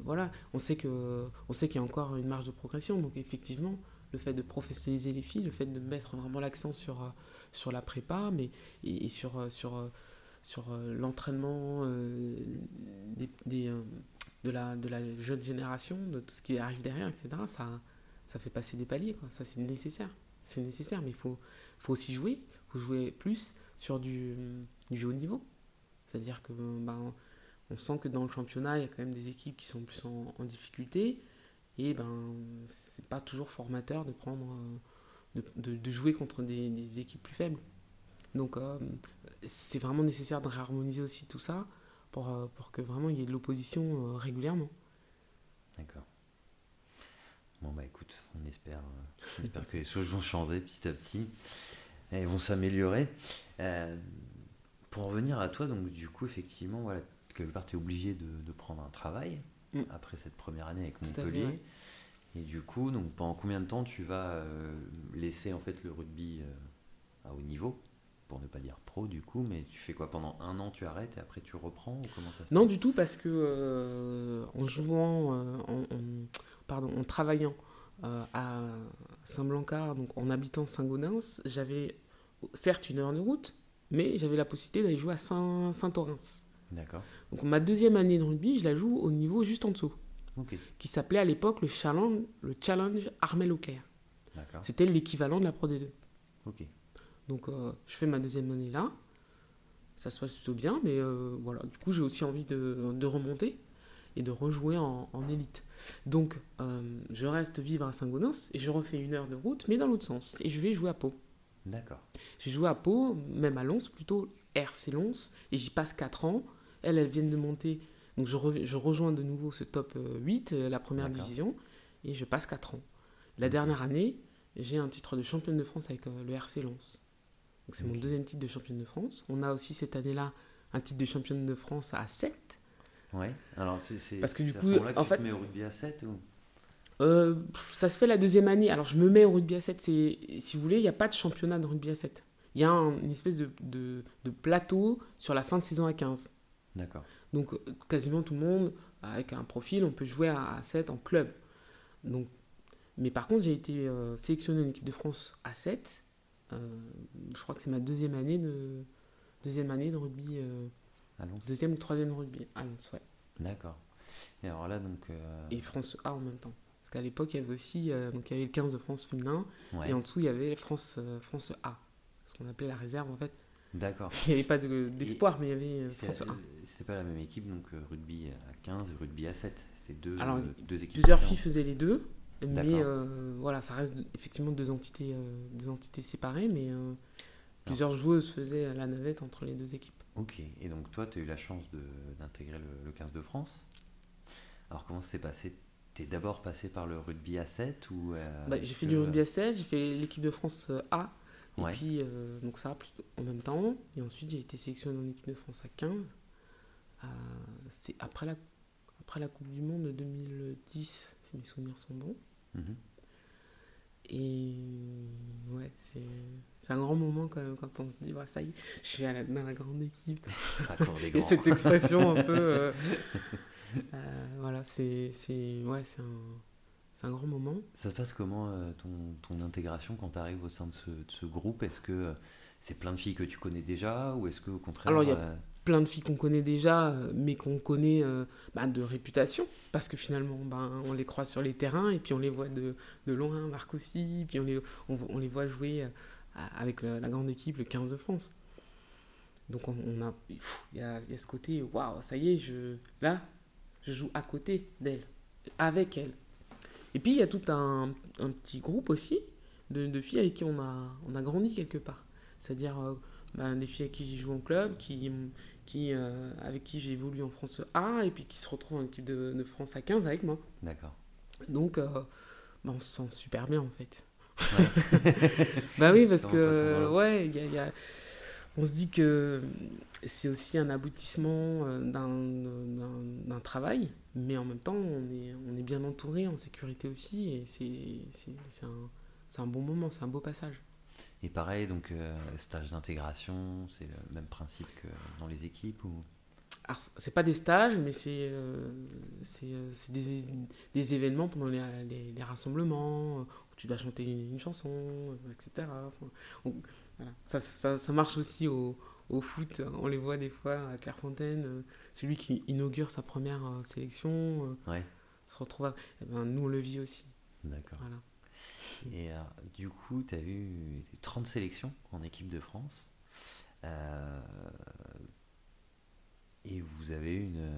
voilà, on sait que on sait qu'il y a encore une marge de progression, donc effectivement, le fait de professionnaliser les filles, le fait de mettre vraiment l'accent sur, euh, sur la prépa, mais et, sur, euh, sur, euh, sur l'entraînement des, des, de, la, de la jeune génération, de tout ce qui arrive derrière, etc., ça, ça fait passer des paliers. Ça, c'est nécessaire. C'est nécessaire, mais il faut, faut aussi jouer. Il faut jouer plus sur du, du haut niveau. C'est-à-dire que ben, on sent que dans le championnat, il y a quand même des équipes qui sont plus en, en difficulté et ben, c'est pas toujours formateur de prendre, euh, de, de, jouer contre des, des, équipes plus faibles. Donc, euh, c'est vraiment nécessaire de réharmoniser aussi tout ça pour, euh, pour que vraiment il y ait de l'opposition régulièrement. D'accord. Bon, bah écoute, on espère, on espère que les choses vont changer petit à petit et vont s'améliorer. pour revenir à toi, donc du coup, effectivement, voilà, quelque part, tu es obligé de, de prendre un travail. Mm. après cette première année avec Montpellier. Et du coup, donc pendant combien de temps tu vas euh, laisser en fait le rugby euh, à haut niveau? Pour ne pas dire pro du coup, mais tu fais quoi pendant un an tu arrêtes et après tu reprends ou comment ça Non du tout parce que euh, en jouant, en, pardon, en travaillant à Saint-Blanca, donc en habitant Saint-Gaudens, j'avais certes une heure de route, mais j'avais la possibilité d'aller jouer à Saint-Orens. D'accord. Donc ma deuxième année de rugby, je la joue au niveau juste en dessous. Qui s'appelait à l'époque le challenge, le challenge Armel Auclair. C'était l'équivalent de la Pro D2. Ok. Donc euh, je fais ma deuxième année là. Ça se passe plutôt bien, mais euh, voilà. Du coup, j'ai aussi envie de, de, remonter et de rejouer en, en élite. Donc euh, je reste vivre à Saint-Gaudens et je refais une heure de route, mais dans l'autre sens. Et je vais jouer à Pau. D'accord. J'ai joué à Pau, même à Lons, plutôt RC Lons, et j'y passe 4 ans. Elles, elles viennent de monter. Donc je, je rejoins de nouveau ce top 8, euh, la première division, et je passe 4 ans. La dernière année, j'ai un titre de championne de France avec euh, le RC Lens. Donc c'est mon deuxième titre de championne de France. On a aussi cette année-là un titre de championne de France à 7. Ouais, alors c'est. Parce que du coup, en fait. Tu te mets au rugby à 7 ou... Euh, ça se fait la deuxième année. Alors je me mets au rugby à 7. Si vous voulez, il n'y a pas de championnat de rugby à 7. Il y a une espèce de, de, de, plateau sur la fin de saison à 15. D'accord. Donc quasiment tout le monde, avec un profil, on peut jouer à, 7 en club. Donc, mais par contre, j'ai été euh, sélectionné en équipe de France à 7. Euh, je crois que c'est ma deuxième année de, deuxième année de rugby. Euh, deuxième ou troisième rugby à Lons, ouais. D'accord. Et alors là, donc. Et France A en même temps. Parce qu'à l'époque, il y avait aussi donc, il y avait le 15 de France féminin. Et en dessous, il y avait France, France A. Ce qu'on appelait la réserve, en fait. D'accord. Il n'y avait pas d'espoir, mais il y avait France A c'était pas la même équipe, donc euh, rugby à 15 et rugby à 7. C'était deux, Alors, deux équipes. Plusieurs filles faisaient les deux, mais euh, voilà, ça reste effectivement deux entités, euh, deux entités séparées, mais plusieurs joueuses faisaient la navette entre les deux équipes. Ok, et donc toi, tu as eu la chance d'intégrer le, le, 15 de France? Alors comment s'est passé? Es d'abord passé par le rugby à 7 ou bah, J'ai fait du rugby à 7, j'ai fait l'équipe de France A, et puis donc ça en même temps. Et ensuite j'ai été sélectionné en équipe de France à 15. C'est après la, après la Coupe du Monde de 2010, si mes souvenirs sont bons. Mhm. Et ouais, c'est un grand moment quand même quand on se dit, bah, ça y est, je suis à dans la grande équipe. Et cette expression un peu. Euh, euh, voilà, c'est ouais, un, un grand moment. Ça se passe comment euh, ton, ton, intégration quand tu arrives au sein de ce, de ce groupe? Est-ce que c'est plein de filles que tu connais déjà ou est-ce que au contraire. Alors, il y a plein de filles qu'on connaît déjà, mais qu'on connaît bah, de réputation parce que finalement, ben, on les croise sur les terrains et puis on les voit de, de loin, Marc aussi, puis on les, on, les voit jouer euh, avec la, grande équipe, le 15 de France. Donc on, a, il y a, y a, ce côté, waouh, ça y est, je, là, je joue à côté d'elle, avec elle. Et puis il y a tout un, un petit groupe aussi de, filles avec qui on a, on a grandi quelque part. C'est-à-dire euh, ben, des filles avec qui j'ai joué en club, qui, qui, euh, avec qui j'ai évolué en France A et puis qui se retrouve en équipe de, France à 15 avec moi. D'accord. Donc, euh, bah, on se sent super bien en fait. bah oui, parce que, ouais, y a, y a, on se dit que c'est aussi un aboutissement euh, d'un travail, mais en même temps, on est, on est bien entouré, en sécurité aussi, et c'est un, un bon moment, c'est un beau passage. Et pareil, donc euh, stage d'intégration, c'est le même principe que dans les équipes ou? C'est pas des stages, mais c'est euh, euh, des, des, événements pendant les, les, rassemblements où tu dois chanter une chanson, etc. voilà. ça, ça, ça, marche aussi au, au, foot. On les voit des fois à Clairefontaine, celui qui inaugure sa première sélection ouais. se retrouve. Eh ben, nous, on le vit aussi. D'accord. Voilà. Et euh, du coup, tu as eu 30 sélections en équipe de France. Euh, et vous avez eu une,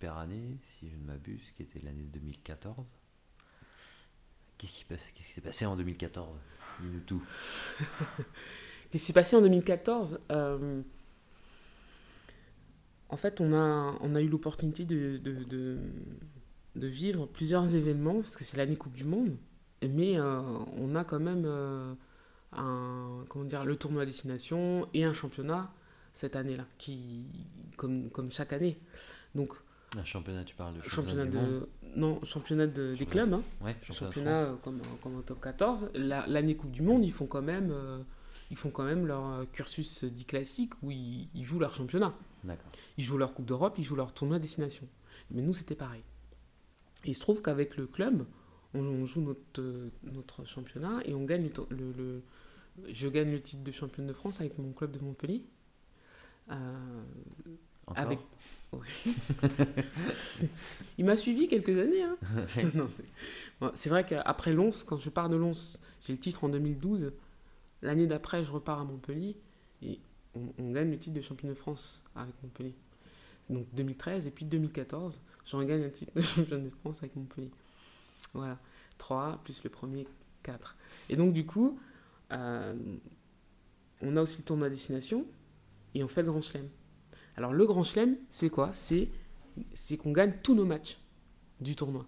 super année, si je ne m'abuse, qui était l'année 2014. Qu'est-ce qui, s'est passé en 2014 Dis-nous tout. Qu'est-ce qui s'est passé en 2014 euh, En fait, on a, eu l'opportunité de, vivre plusieurs événements, parce que c'est l'année Coupe du Monde. Mais euh, on a quand même euh, un, comment dire, le tournoi à destination et un championnat cette année-là, qui, comme, comme chaque année. Donc, un championnat, tu parles de championnat, de non championnat de, des clubs, hein. ouais, championnat, euh, comme, comme au top 14. L'année Coupe du Monde, ils font quand même ils font quand même leur cursus dit classique où ils, ils jouent leur championnat. Ils jouent leur Coupe d'Europe, ils jouent leur tournoi à destination. Mais nous, c'était pareil. Et il se trouve qu'avec le club, on, joue notre, notre championnat et on gagne le, le, je gagne le titre de championne de France avec mon club de Montpellier. Euh, avec... Il m'a suivi quelques années. Hein. c'est vrai qu'après Lons, quand je pars de Lons, j'ai le titre en 2012. L'année d'après, je repars à Montpellier et on, gagne le titre de championne de France avec Montpellier. Donc 2013 et puis 2014, je regagne un titre de championne de France avec Montpellier. Voilà. 3 plus le premier, 4. Et donc, du coup, euh, on a aussi le tournoi à destination et on fait le grand chelem. Alors, le grand chelem, c'est quoi? C'est qu'on gagne tous nos matchs du tournoi.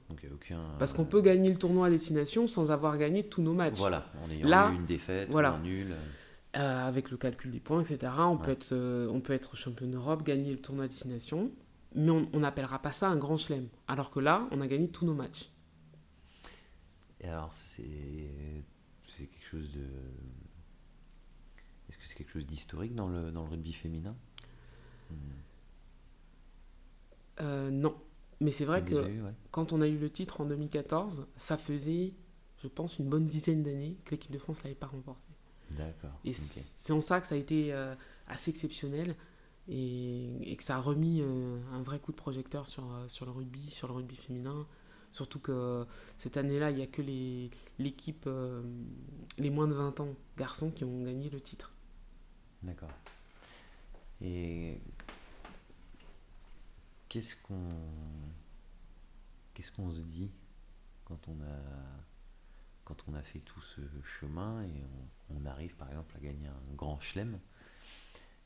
Parce qu'on peut gagner le tournoi à destination sans avoir gagné tous nos matchs. Voilà, en ayant eu une défaite voilà. un nul. Euh, avec le calcul des points, etc. On, peut être, euh, on peut être champion d'Europe, gagner le tournoi à destination, mais on n'appellera pas ça un grand chelem. Alors que là, on a gagné tous nos matchs. Et alors, c'est quelque chose de. Est-ce que c'est quelque chose d'historique dans le, dans le rugby féminin? Euh, Non. Mais c'est vrai que quand on a eu le titre en 2014, ça faisait, je pense, une bonne dizaine d'années que l'équipe de France ne l'avait pas remporté. D'accord. Et c'est en ça que ça a été euh, assez exceptionnel et, et, que ça a remis euh, un vrai coup de projecteur sur, sur le rugby, sur le rugby féminin. Surtout que cette année-là, il n'y a que l'équipe, euh, les moins de 20 ans garçons qui ont gagné le titre. D'accord. Et qu'est-ce qu'on qu'est-ce qu'on se dit quand on a quand on a fait tout ce chemin et on, arrive par exemple à gagner un grand chelem?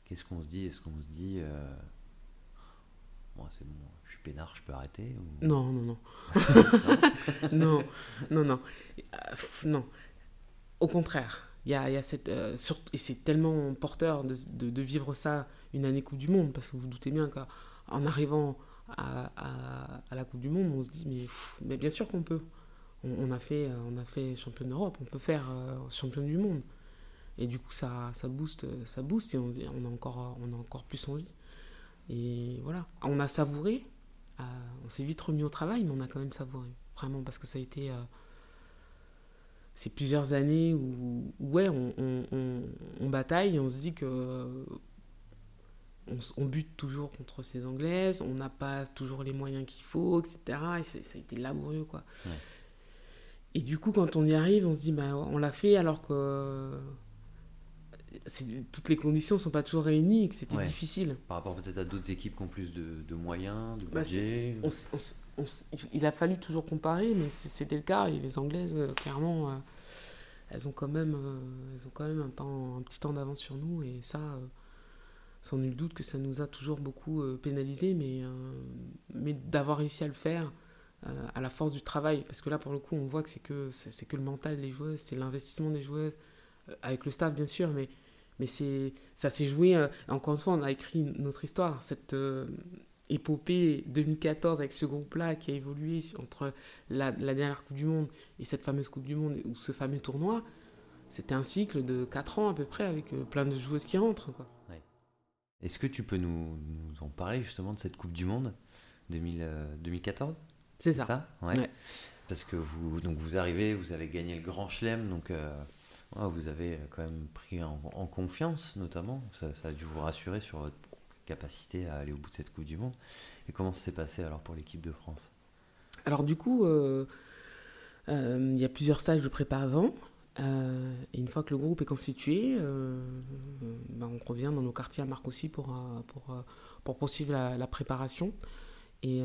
Qu'est-ce qu'on se dit? Est-ce qu'on se dit euh, moi c'est bon, peinard, je peux arrêter Non, non, non. non, non, non. Euh, non. Au contraire, il y a, y a, cette. Euh, et c'est tellement porteur de, de, vivre ça une année Coupe du Monde, parce que vous vous doutez bien qu'en arrivant à, à, la Coupe du Monde, on se dit, mais, mais bien sûr qu'on peut. On, a fait, on a fait champion d'Europe, on peut faire champion du monde. Et du coup, ça, ça booste, ça booste et on, on, a encore, on a encore plus envie. Et voilà, on a savouré, euh, on s'est vite remis au travail, mais on a quand même savouré, vraiment, parce que ça a été euh, ces plusieurs années où, ouais, on, on, on, bataille et on se dit que on, bute toujours contre ces Anglaises, on n'a pas toujours les moyens qu'il faut, etc. Et ça a été laborieux, quoi. Et du coup, quand on y arrive, on se dit, bah, on l'a fait alors que toutes les conditions ne sont pas toujours réunies et que c'était difficile. Par rapport peut-être à d'autres équipes qui ont plus de, de moyens, de bah, budget Il a fallu toujours comparer, mais c'était le cas. Et les Anglaises, euh, clairement, euh, elles, ont quand même, euh, elles ont quand même un, temps, un petit temps d'avance sur nous. Et ça, sans nul doute que ça nous a toujours beaucoup pénalisé, mais, mais d'avoir réussi à le faire à la force du travail. Parce que là, pour le coup, on voit que c'est que, c'est que le mental des joueuses, c'est l'investissement des joueuses avec le staff bien sûr, mais mais c'est ça s'est joué, euh, encore une fois, on a écrit notre histoire, cette euh, épopée 2014 avec ce groupe-là qui a évolué entre la, la, dernière Coupe du Monde et cette fameuse Coupe du Monde, ou ce fameux tournoi, c'était un cycle de 4 ans à peu près avec euh, plein de joueuses qui rentrent. Quoi. Est-ce que tu peux nous, nous, en parler justement de cette Coupe du Monde 2000, 2014 C'est ça. ouais. Parce que vous, donc vous arrivez, vous avez gagné le Grand Chelem, donc vous avez quand même pris en, confiance, notamment. Ça, a dû vous rassurer sur votre capacité à aller au bout de cette Coupe du Monde. Et comment ça s'est passé alors pour l'équipe de France? Alors du coup, euh, euh, il y a plusieurs stages de prépa avant. Euh, et une fois que le groupe est constitué, ben, on revient dans nos quartiers à Marcoussis pour, pour, pour poursuivre la, la préparation. Et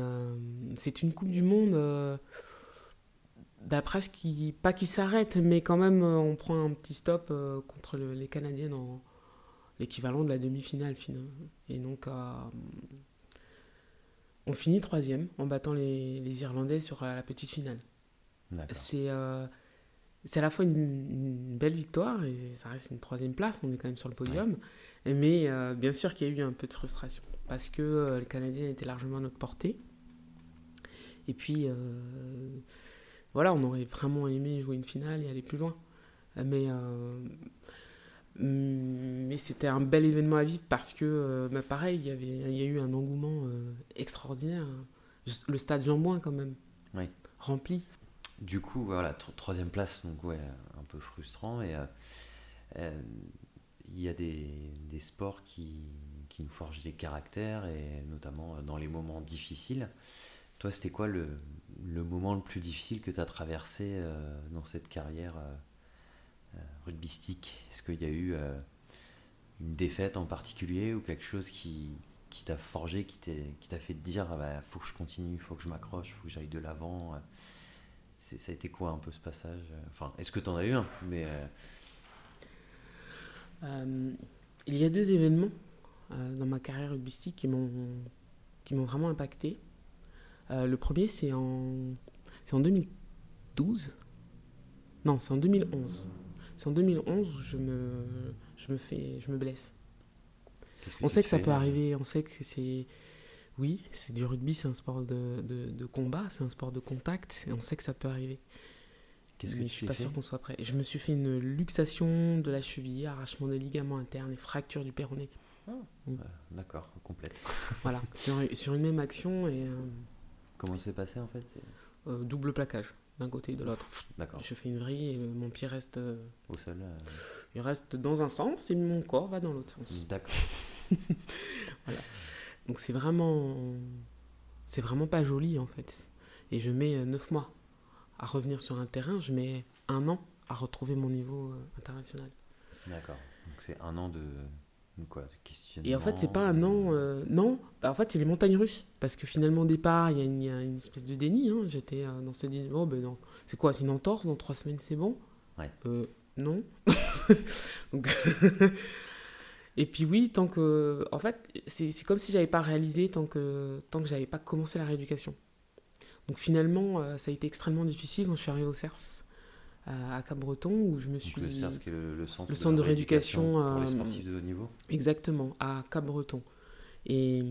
c'est une Coupe du Monde d'après ce qui pas qui s'arrête mais quand même euh, on prend un petit stop euh, contre les Canadiennes en l'équivalent de la demi-finale finalement. Et donc euh, on finit troisième en battant les, les Irlandais sur la petite finale. C'est c'est à la fois une, belle victoire et ça reste une troisième place on est quand même sur le podium. Mais bien sûr qu'il y a eu un peu de frustration parce que les Canadiens étaient largement à notre portée. Et puis voilà, on aurait vraiment aimé jouer une finale et aller plus loin. Mais, euh, mais c'était un bel événement à vivre parce que, euh, bah, pareil, il y, avait, il y a eu un engouement euh, extraordinaire. Le stade Jean-Bouin, quand même, oui. rempli. Du coup, voilà, troisième place, donc ouais, un peu frustrant. Et il y a des, des sports qui, qui, nous forgent des caractères, et notamment dans les moments difficiles. Toi, c'était quoi le, le moment le plus difficile que tu as traversé euh, dans cette carrière euh, euh, rugbystique? Est-ce qu'il y a eu une défaite en particulier ou quelque chose qui, qui t'a forgé, qui t'a fait te dire ah bah, faut que je continue, faut que je m'accroche, faut que j'aille de l'avant Ça a été quoi un peu ce passage? Enfin, est-ce que tu en as eu un mais, Il y a deux événements dans ma carrière rugbystique qui m'ont vraiment impacté. Euh, le premier, c'est en, c'est en 2012. Non, c'est en 2011. C'est en 2011 où je me, je me, fais, je me blesse. On sait que ça peut euh arriver, on sait que c'est... Oui, c'est du rugby, c'est un sport de, de, combat, c'est un sport de contact, et on sait que ça peut arriver. Qu'est-ce que Mais je suis pas sûr qu'on soit prêt. Je me suis fait une luxation de la cheville, arrachement des ligaments internes et fracture du péroné. Ah, mm. D'accord, complète. voilà, sur, sur, une même action et... Euh, Comment c'est passé en fait euh, Double plaquage d'un côté et de l'autre. D'accord. Je fais une vrille et mon pied reste. Euh, Au sol euh. Il reste dans un sens et mon corps va dans l'autre sens. D'accord. voilà. Donc c'est vraiment. C'est vraiment pas joli en fait. Et je mets 9 mois à revenir sur un terrain, je mets un an à retrouver mon niveau international. D'accord. Donc c'est un an de Quoi, et en fait, c'est pas un an. Euh, non, bah, en fait, c'est les montagnes russes. Parce que finalement, au départ, il y, a une espèce de déni. Hein. J'étais euh, dans ce déni. Oh, ben non. C'est quoi C'est une entorse Dans trois semaines, c'est bon? Ouais. euh, Non. Donc Et puis oui, tant que... En fait, c'est comme si j'avais pas réalisé tant que, tant que j'avais pas commencé la rééducation. Donc finalement, euh, ça a été extrêmement difficile quand je suis arrivée au CERS à, Cap-Breton, où je me Donc suis... le CERS, qui est le, le centre, le centre de rééducation, pour les euh, sportifs de haut niveau. Exactement, à Cap-Breton. Et,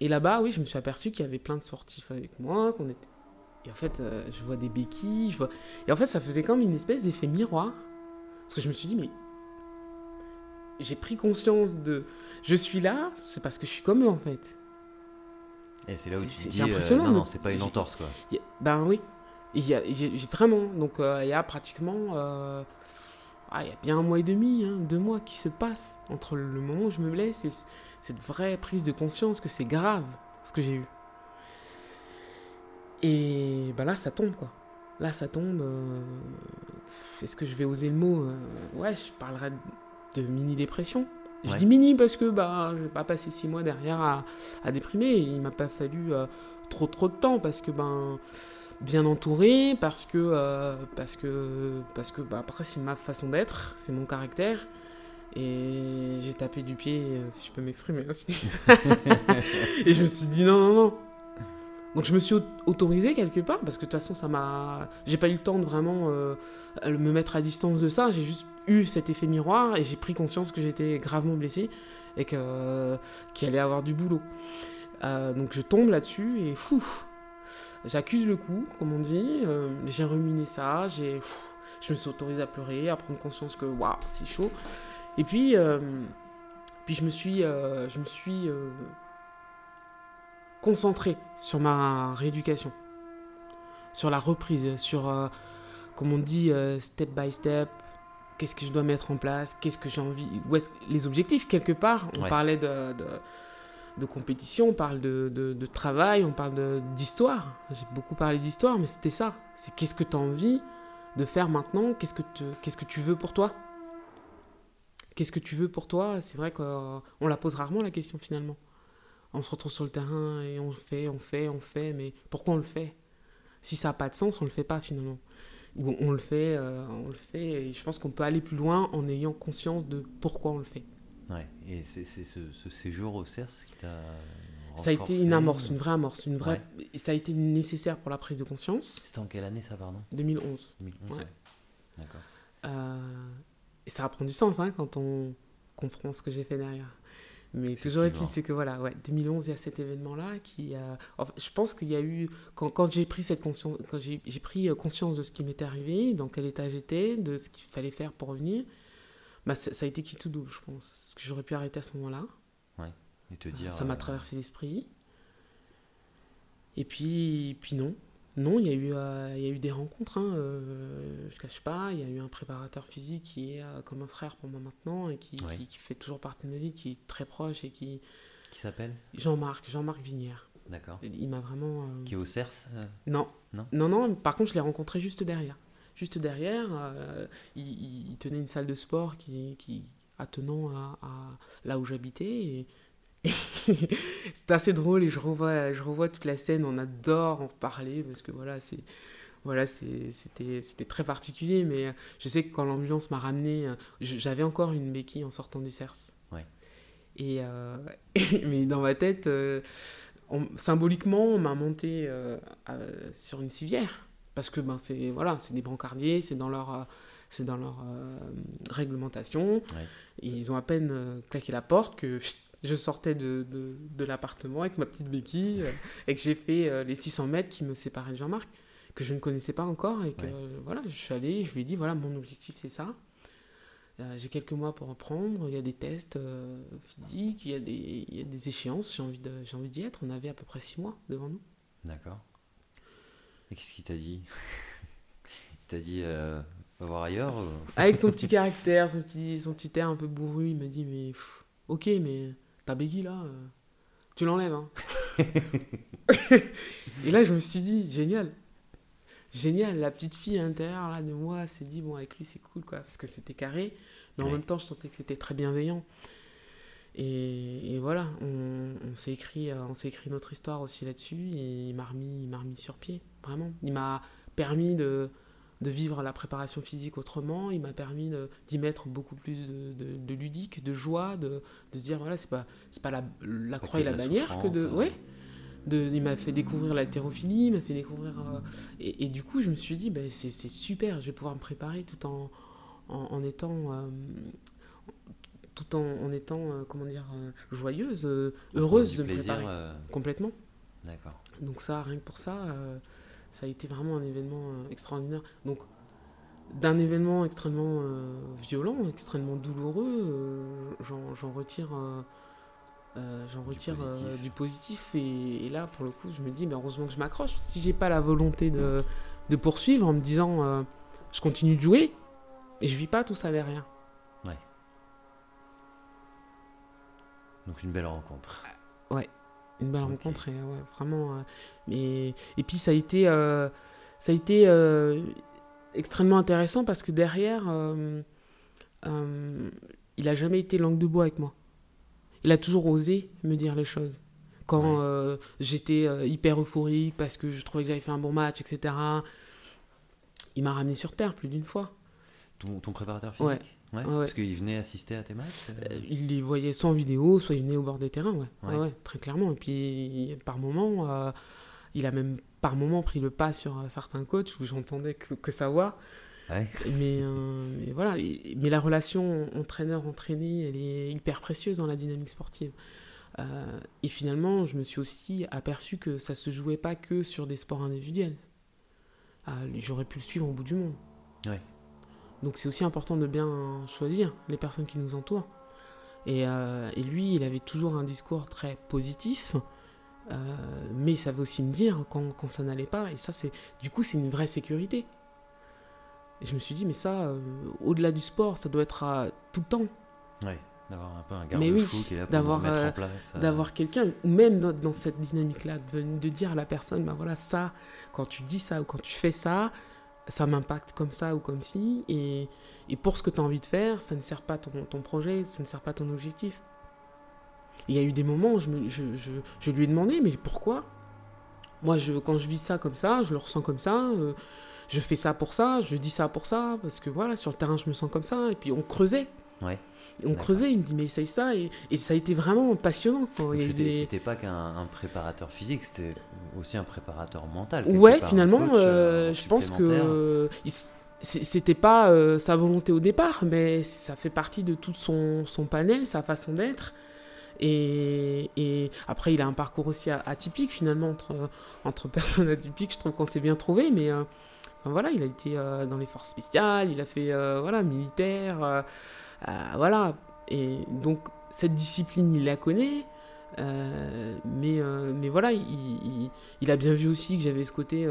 et là-bas, oui, je me suis aperçu qu'il y avait plein de sportifs avec moi, qu'on était... Et en fait, euh, je vois des béquilles, je vois... Et en fait, ça faisait comme une espèce d'effet miroir. Parce que je me suis dit, mais... J'ai pris conscience de... Je suis là, c'est parce que je suis comme eux, en fait. Et c'est là où tu te dis, euh, impressionnant, non, non, donc, c'est pas une entorse, quoi. Ben oui. Il y a, vraiment. Donc euh, il y a pratiquement. euh, ah, il y a bien un mois et demi, hein, deux mois qui se passent entre le moment où je me blesse et cette vraie prise de conscience que c'est grave ce que j'ai eu. Et ben là, ça tombe quoi. Là, ça tombe. euh, Est-ce que je vais oser le mot euh, Ouais, je parlerai de mini-dépression. Je dis mini parce que bah, je vais pas passer six mois derrière à, à déprimer. Il m'a pas fallu euh, trop trop de temps parce que ben bien entouré, parce que euh, parce que parce que bah, après c'est ma façon d'être, c'est mon caractère. Et j'ai tapé du pied, euh, si je peux m'exprimer ainsi. et je me suis dit non, non, non. Donc je me suis au- autorisé quelque part, parce que de toute façon ça m'a... J'ai pas eu le temps de vraiment euh, me mettre à distance de ça, j'ai juste eu cet effet miroir et j'ai pris conscience que j'étais gravement blessé et que, qu'il allait avoir du boulot. Euh, donc je tombe là-dessus et fou, j'accuse le coup, comme on dit, euh, j'ai ruminé ça, j'ai, pff, je me suis autorisé à pleurer, à prendre conscience que waouh, c'est chaud. Et puis, euh, puis je me suis, euh, je me suis euh, concentré sur ma rééducation, sur la reprise, sur, comme on dit, step by step. Qu'est-ce que je dois mettre en place Qu'est-ce que j'ai envie où Les objectifs, quelque part. On Ouais. parlait de, de, de compétition, on parle de, travail, on parle d'histoire. J'ai beaucoup parlé d'histoire, mais c'était ça. C'est qu'est-ce que tu as envie de faire maintenant? Qu'est-ce que, tu veux pour toi? Qu'est-ce que tu veux pour toi? C'est vrai qu'on la pose rarement la question finalement. On se retrouve sur le terrain et on fait, on fait, on fait, mais pourquoi on le fait? Si ça n'a pas de sens, on le fait pas finalement. On le fait, euh, on le fait, et je pense qu'on peut aller plus loin en ayant conscience de pourquoi on le fait. Ouais. Et c'est ce, ce séjour au CERS qui t'a. Ça a été une amorce, une vraie amorce, une vraie. Ouais. Ça a été nécessaire pour la prise de conscience. C'était en quelle année ça, pardon? 2011. 2011 Ouais. D'accord. Euh, et ça prend du sens hein, quand on comprend ce que j'ai fait derrière. Mais toujours est-il, c'est que voilà, ouais, 2011, il y a cet événement-là qui. euh, enfin, je pense qu'il y a eu. Quand, quand j'ai pris cette conscience, quand j'ai j'ai pris euh, conscience de ce qui m'était arrivé, dans quel état j'étais, de ce qu'il fallait faire pour revenir, bah, ça, ça a été qui tout double, je pense. Parce que j'aurais pu arrêter à ce moment-là. Et te dire. Ça m'a euh, traversé l'esprit. Et puis, puis non. Non, il y, a eu, euh, il y a eu des rencontres, hein, euh, je ne cache pas. Il y a eu un préparateur physique qui est euh, comme un frère pour moi maintenant et qui, Ouais. qui, qui fait toujours partie de ma vie, qui est très proche et qui... Qui s'appelle? Jean-Marc, Jean-Marc Vinière. D'accord. Il m'a vraiment... Qui est au CERS Non. Non? Non, non, par contre, je l'ai rencontré juste derrière. Juste derrière, euh, il, tenait une salle de sport qui, qui attenant à, à là où j'habitais. Et, c'est assez drôle et je revois, je revois toute la scène. On adore en parler parce que voilà, c'est. Voilà, c'était très particulier, mais je sais que quand l'ambulance m'a ramené, euh, j'avais encore une béquille en sortant du CERS. Ouais. Et euh, mais dans ma tête, on- symboliquement, on m'a monté euh, euh, sur une civière parce que ben c'est voilà, c'est des brancardiers, c'est dans leur euh, c'est dans leur euh, réglementation. Ouais. Et ils ont à peine euh, claqué la porte que je sortais de, de, de l'appartement avec ma petite béquille euh, et que j'ai fait euh, les 600 mètres qui me séparaient de Jean-Marc que je ne connaissais pas encore et que Ouais. voilà, je suis allé, je lui ai dit voilà, mon objectif c'est ça. J'ai quelques mois pour reprendre, il y a des tests physiques, il y a des, il y a des échéances, j'ai envie, de, j'ai envie d'y être. On avait à peu près six mois devant nous. D'accord. Et qu'est-ce qu'il t'a dit? Il t'a dit euh, va voir ailleurs ou- Avec son petit caractère, son petit, son petit air un peu bourru, il m'a dit Mais pff, ok, mais ta béquille là, euh, tu l'enlèves. Hein. Et là, je me suis dit Génial. Génial, la petite fille à l'intérieur là, de moi s'est dit Bon, avec lui, c'est cool quoi, parce que c'était carré, mais en même temps, je sentais que c'était très bienveillant. Et, et voilà, on, on s'est écrit, euh, on s'est écrit notre histoire aussi là-dessus, et il m'a remis, il remis sur pied, vraiment. Il m'a permis de, de vivre la préparation physique autrement. Il m'a permis d'y mettre beaucoup plus de, de, ludique, de joie, de, de se dire voilà, c'est pas, pas la, la croix et la, bannière que de. Ouais. De, il m'a fait découvrir l'haltérophilie, il m'a fait découvrir. Euh, et, et, du coup, je me suis dit, ben, c'est super, je vais pouvoir me préparer tout en, en, étant. Euh, tout en, en étant, comment dire, joyeuse, heureuse de me préparer. Complètement. D'accord. Donc, ça, rien que pour ça ça a été vraiment un événement euh, extraordinaire. Donc, d'un événement extrêmement euh, violent, extrêmement douloureux, euh, j'en retire, j'en retire du positif. Et, là, pour le coup, je me dis, mais heureusement que je m'accroche. Si j'ai pas la volonté de, de, poursuivre en me disant, je continue de jouer, et je vis pas tout ça derrière. Donc une belle rencontre. Ouais une belle rencontre et ouais, vraiment euh, mais et puis ça a été euh, ça a été euh, extrêmement intéressant parce que derrière il a jamais été langue de bois avec moi. Il a toujours osé me dire les choses. Quand j'étais hyper euphorique parce que je trouvais que j'avais fait un bon match etc il m'a ramené sur terre plus d'une fois. Ton, ton préparateur physique? Ouais parce qu'il venait assister à tes matchs euh euh, Il les voyait soit en vidéo, soit il venait au bord des terrains, ouais. ouais. très clairement. Et puis, par moment, euh, il a même par moment pris le pas sur certains coachs où j'entendais que, que, ça voit. Mais, mais, voilà. mais la relation entraîneur-entraîné, elle est hyper précieuse dans la dynamique sportive. et finalement, je me suis aussi aperçu que ça se jouait pas que sur des sports individuels. J'aurais pu le suivre au bout du monde. Ouais. Donc c'est aussi important de bien choisir les personnes qui nous entourent. Et, euh, et lui, il avait toujours un discours très positif, euh, mais il savait aussi me dire quand, quand ça n'allait pas. Et ça, c'est du coup, c'est une vraie sécurité. Et je me suis dit, mais ça, euh, au-delà du sport, ça doit être tout le temps. Oui, d'avoir un peu un garde-fou qui est là pour mettre en place. D'avoir quelqu'un, ou même dans, cette dynamique-là, de, de, dire à la personne, ben voilà, ça, quand tu dis ça ou quand tu fais ça, ça m'impacte comme ça ou comme ci, et, et pour ce que tu as envie de faire, ça ne sert pas ton, ton projet, ça ne sert pas ton objectif. Il y a eu des moments où je, me, je, je, je lui ai demandé, mais pourquoi? Moi, je, quand je vis ça comme ça, je le ressens comme ça, euh, je fais ça pour ça, je dis ça pour ça, parce que voilà, sur le terrain, je me sens comme ça, et puis on creusait. Ouais on creusait, il me dit mais essaye ça et, et ça a été vraiment passionnant. C'était pas qu'un préparateur physique, c'était aussi un préparateur mental. Ouais, finalement, euh, euh, je pense que c'était pas euh, sa volonté au départ, mais ça fait partie de tout son, son panel, sa façon d'être. Et, et, après, il a un parcours aussi atypique finalement entre, entre personnes atypiques. Je trouve qu'on s'est bien trouvé, mais voilà, il a été dans les forces spéciales, il a fait voilà militaire. Euh, voilà. Et donc, cette discipline, il la connaît. Euh, mais, euh, mais voilà, il, il, a bien vu aussi que j'avais ce côté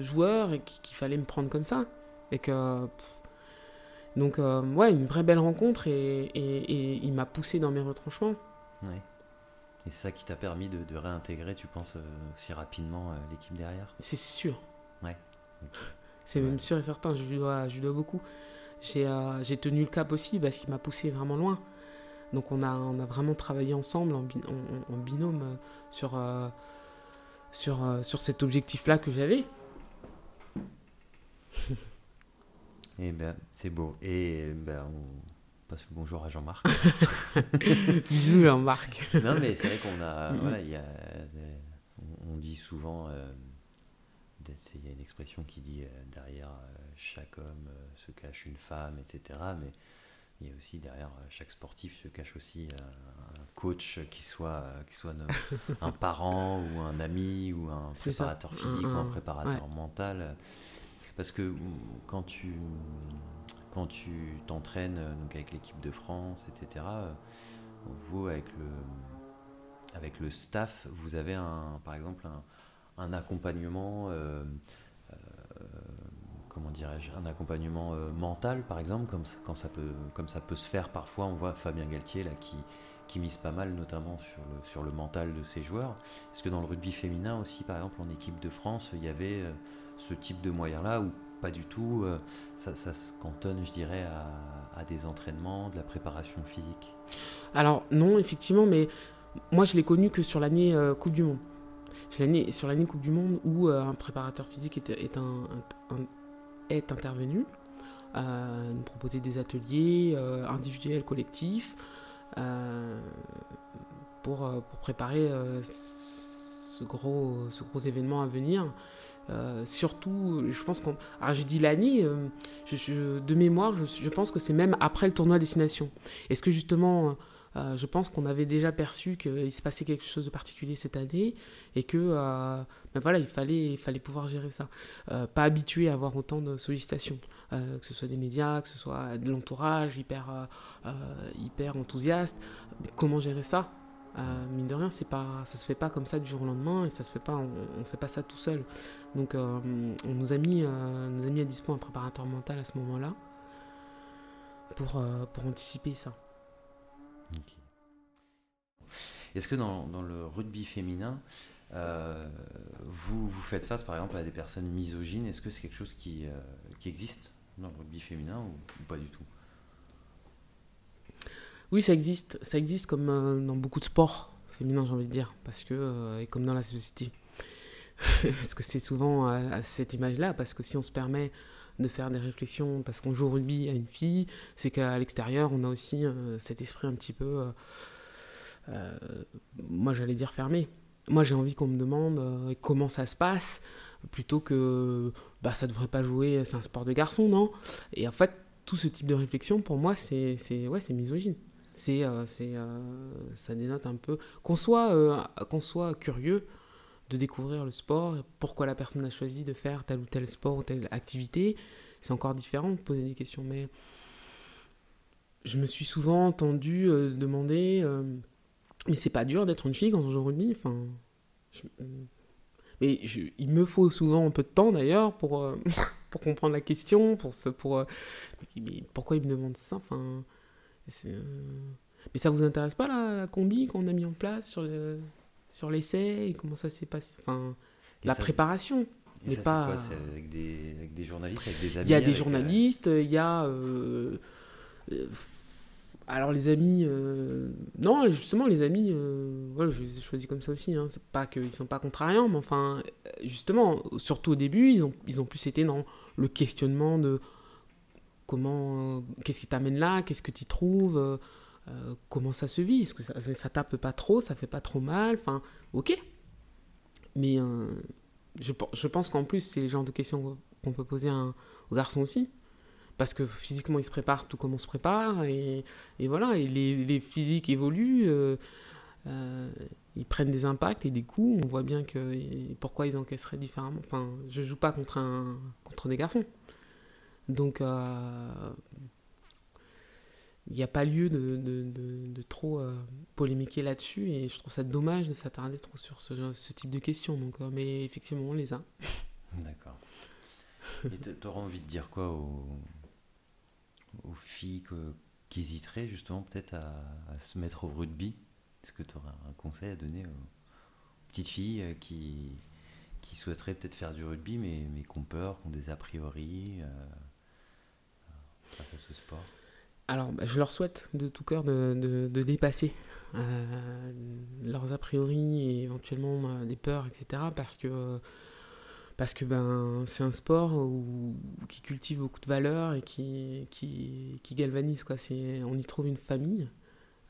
joueur et qu'il fallait me prendre comme ça. Et que. donc, ouais, une vraie belle rencontre et, et, il m'a poussé dans mes retranchements. Ouais. Et c'est ça qui t'a permis de, de, réintégrer, tu penses, aussi rapidement l'équipe derrière? C'est sûr. Ouais. C'est même sûr et certain, je lui dois, je lui dois beaucoup. Euh, j'ai tenu le cap aussi parce qu'il m'a poussé vraiment loin. Donc on a, on a vraiment travaillé ensemble en, binôme euh, sur, euh, sur, sur cet objectif-là que j'avais. Et ben c'est beau. Et ben on passe le bonjour à Jean-Marc. Bisous Jean-Marc. non mais c'est vrai qu'on a, voilà, y a, on dit souvent, il y a une expression qui dit derrière chaque homme euh, se cache une femme, etc. Mais il y a aussi derrière euh, chaque sportif se cache aussi euh, un coach qui soit, qui soit un parent ou un ami ou un préparateur physique ou un préparateur mental. Parce que quand tu quand tu t'entraînes donc avec l'équipe de France, etc. Vous avec le avec le staff, vous avez un par exemple un, un accompagnement comment dirais-je, un accompagnement euh, mental, par exemple, comme, quand ça peut, comme ça peut se faire parfois. On voit Fabien Galtier là, qui, qui mise pas mal, notamment sur le, sur le mental de ses joueurs. Est-ce que dans le rugby féminin aussi, par exemple, en équipe de France, il y avait euh, ce type de moyen-là ou pas du tout euh, ça, ça, se cantonne, je dirais, à, des entraînements, de la préparation physique Alors, non, effectivement, mais moi, je l'ai connu que sur l'année Coupe du Monde. Sur l'année Coupe du Monde où un préparateur physique est, un est intervenu, nous proposer des ateliers individuels, collectifs, pour, pour, préparer ce, gros, ce gros événement à venir. surtout, je pense qu'on. Alors j'ai dit l'année, de mémoire, je, je, pense que c'est même après le tournoi destination. Est-ce que justement euh, je pense qu'on avait déjà perçu qu'il se passait quelque chose de particulier cette année et que euh, ben voilà, il, fallait, il fallait pouvoir gérer ça. Euh, pas habitué à avoir autant de sollicitations, que ce soit des médias, que ce soit de l'entourage hyper, hyper enthousiaste. comment gérer ça? Mine de rien, c'est pas, ça se fait pas comme ça du jour au lendemain et ça se fait pas, on, ne fait pas ça tout seul. Donc, on nous a mis, nous a mis à dispo un préparateur mental à ce moment-là pour, pour anticiper ça. Est-ce que dans, le rugby féminin, euh, vous, vous faites face par exemple à des personnes misogynes? Est-ce que c'est quelque chose qui, euh, qui, existe dans le rugby féminin ou, pas du tout? Oui, ça existe. Ça existe comme euh, dans beaucoup de sports féminins, j'ai envie de dire, parce que, et comme dans la société. parce que c'est souvent à cette image-là, parce que si on se permet de faire des réflexions parce qu'on joue au rugby à une fille, c'est qu'à l'extérieur, on a aussi cet esprit un petit peu moi j'allais dire fermé. Moi j'ai envie qu'on me demande euh, comment ça se passe, plutôt que bah, ça devrait pas jouer, c'est un sport de garçon, non? Et en fait, tout ce type de réflexion, pour moi, c'est ouais, misogyne. Euh, c'est, ça dénote un peu qu'on soit, qu'on soit curieux de découvrir le sport, pourquoi la personne a choisi de faire tel ou tel sport ou telle activité. C'est encore différent de poser des questions, mais je me suis souvent entendu demander mais c'est pas dur d'être une fille quand on joue au rugby. Enfin, mais il me faut souvent un peu de temps d'ailleurs pour, euh, pour comprendre la question, pour, pour euh, mais pourquoi il me demande ça enfin, euh, Mais ça vous intéresse pas la, combi qu'on a mis en place sur, le, sur l'essai et comment ça s'est passé enfin, La préparation. mais pas... avec, des, avec des journalistes, avec des amis Il y a des journalistes, il y a alors les amis, euh, non, justement les amis, euh, voilà, je les ai choisis comme ça aussi. Hein. C'est pas qu'ils sont pas contrariants, mais enfin, justement, surtout au début, ils ont, ils ont plus été dans le questionnement de comment, euh, qu'est-ce qui t'amène là, qu'est-ce que tu trouves, comment ça se vit, est-ce que ça, tape pas trop, ça fait pas trop mal, enfin, ok. Mais je, je pense qu'en plus, c'est le genre de questions qu'on peut poser aux garçons aussi parce que physiquement ils se préparent tout comme on se prépare et, voilà et les, les physiques évoluent euh, euh, ils prennent des impacts et des coups. On voit bien que pourquoi ils encaisseraient différemment. Enfin je joue pas contre un contre des garçons. Donc euh, il n'y a pas lieu de, de, trop polémiquer là-dessus et je trouve ça dommage de s'attarder trop sur ce, ce, type de questions. Donc mais effectivement on les a. D'accord. Et tu auras envie de dire quoi aux, aux filles qui hésiteraient justement peut-être à, se mettre au rugby? Est-ce que tu aurais un conseil à donner aux petites filles euh, qui, qui souhaiteraient peut-être faire du rugby mais, mais qui ont peur, qui ont des a priori euh, face à ce sport? Alors, bah, je leur souhaite de tout cœur de, de, dépasser euh, leurs a priori et éventuellement des peurs, etc. Parce que parce que ben, c'est un sport où, qui cultive beaucoup de valeurs et qui, qui, qui galvanise. Quoi. On y trouve une famille.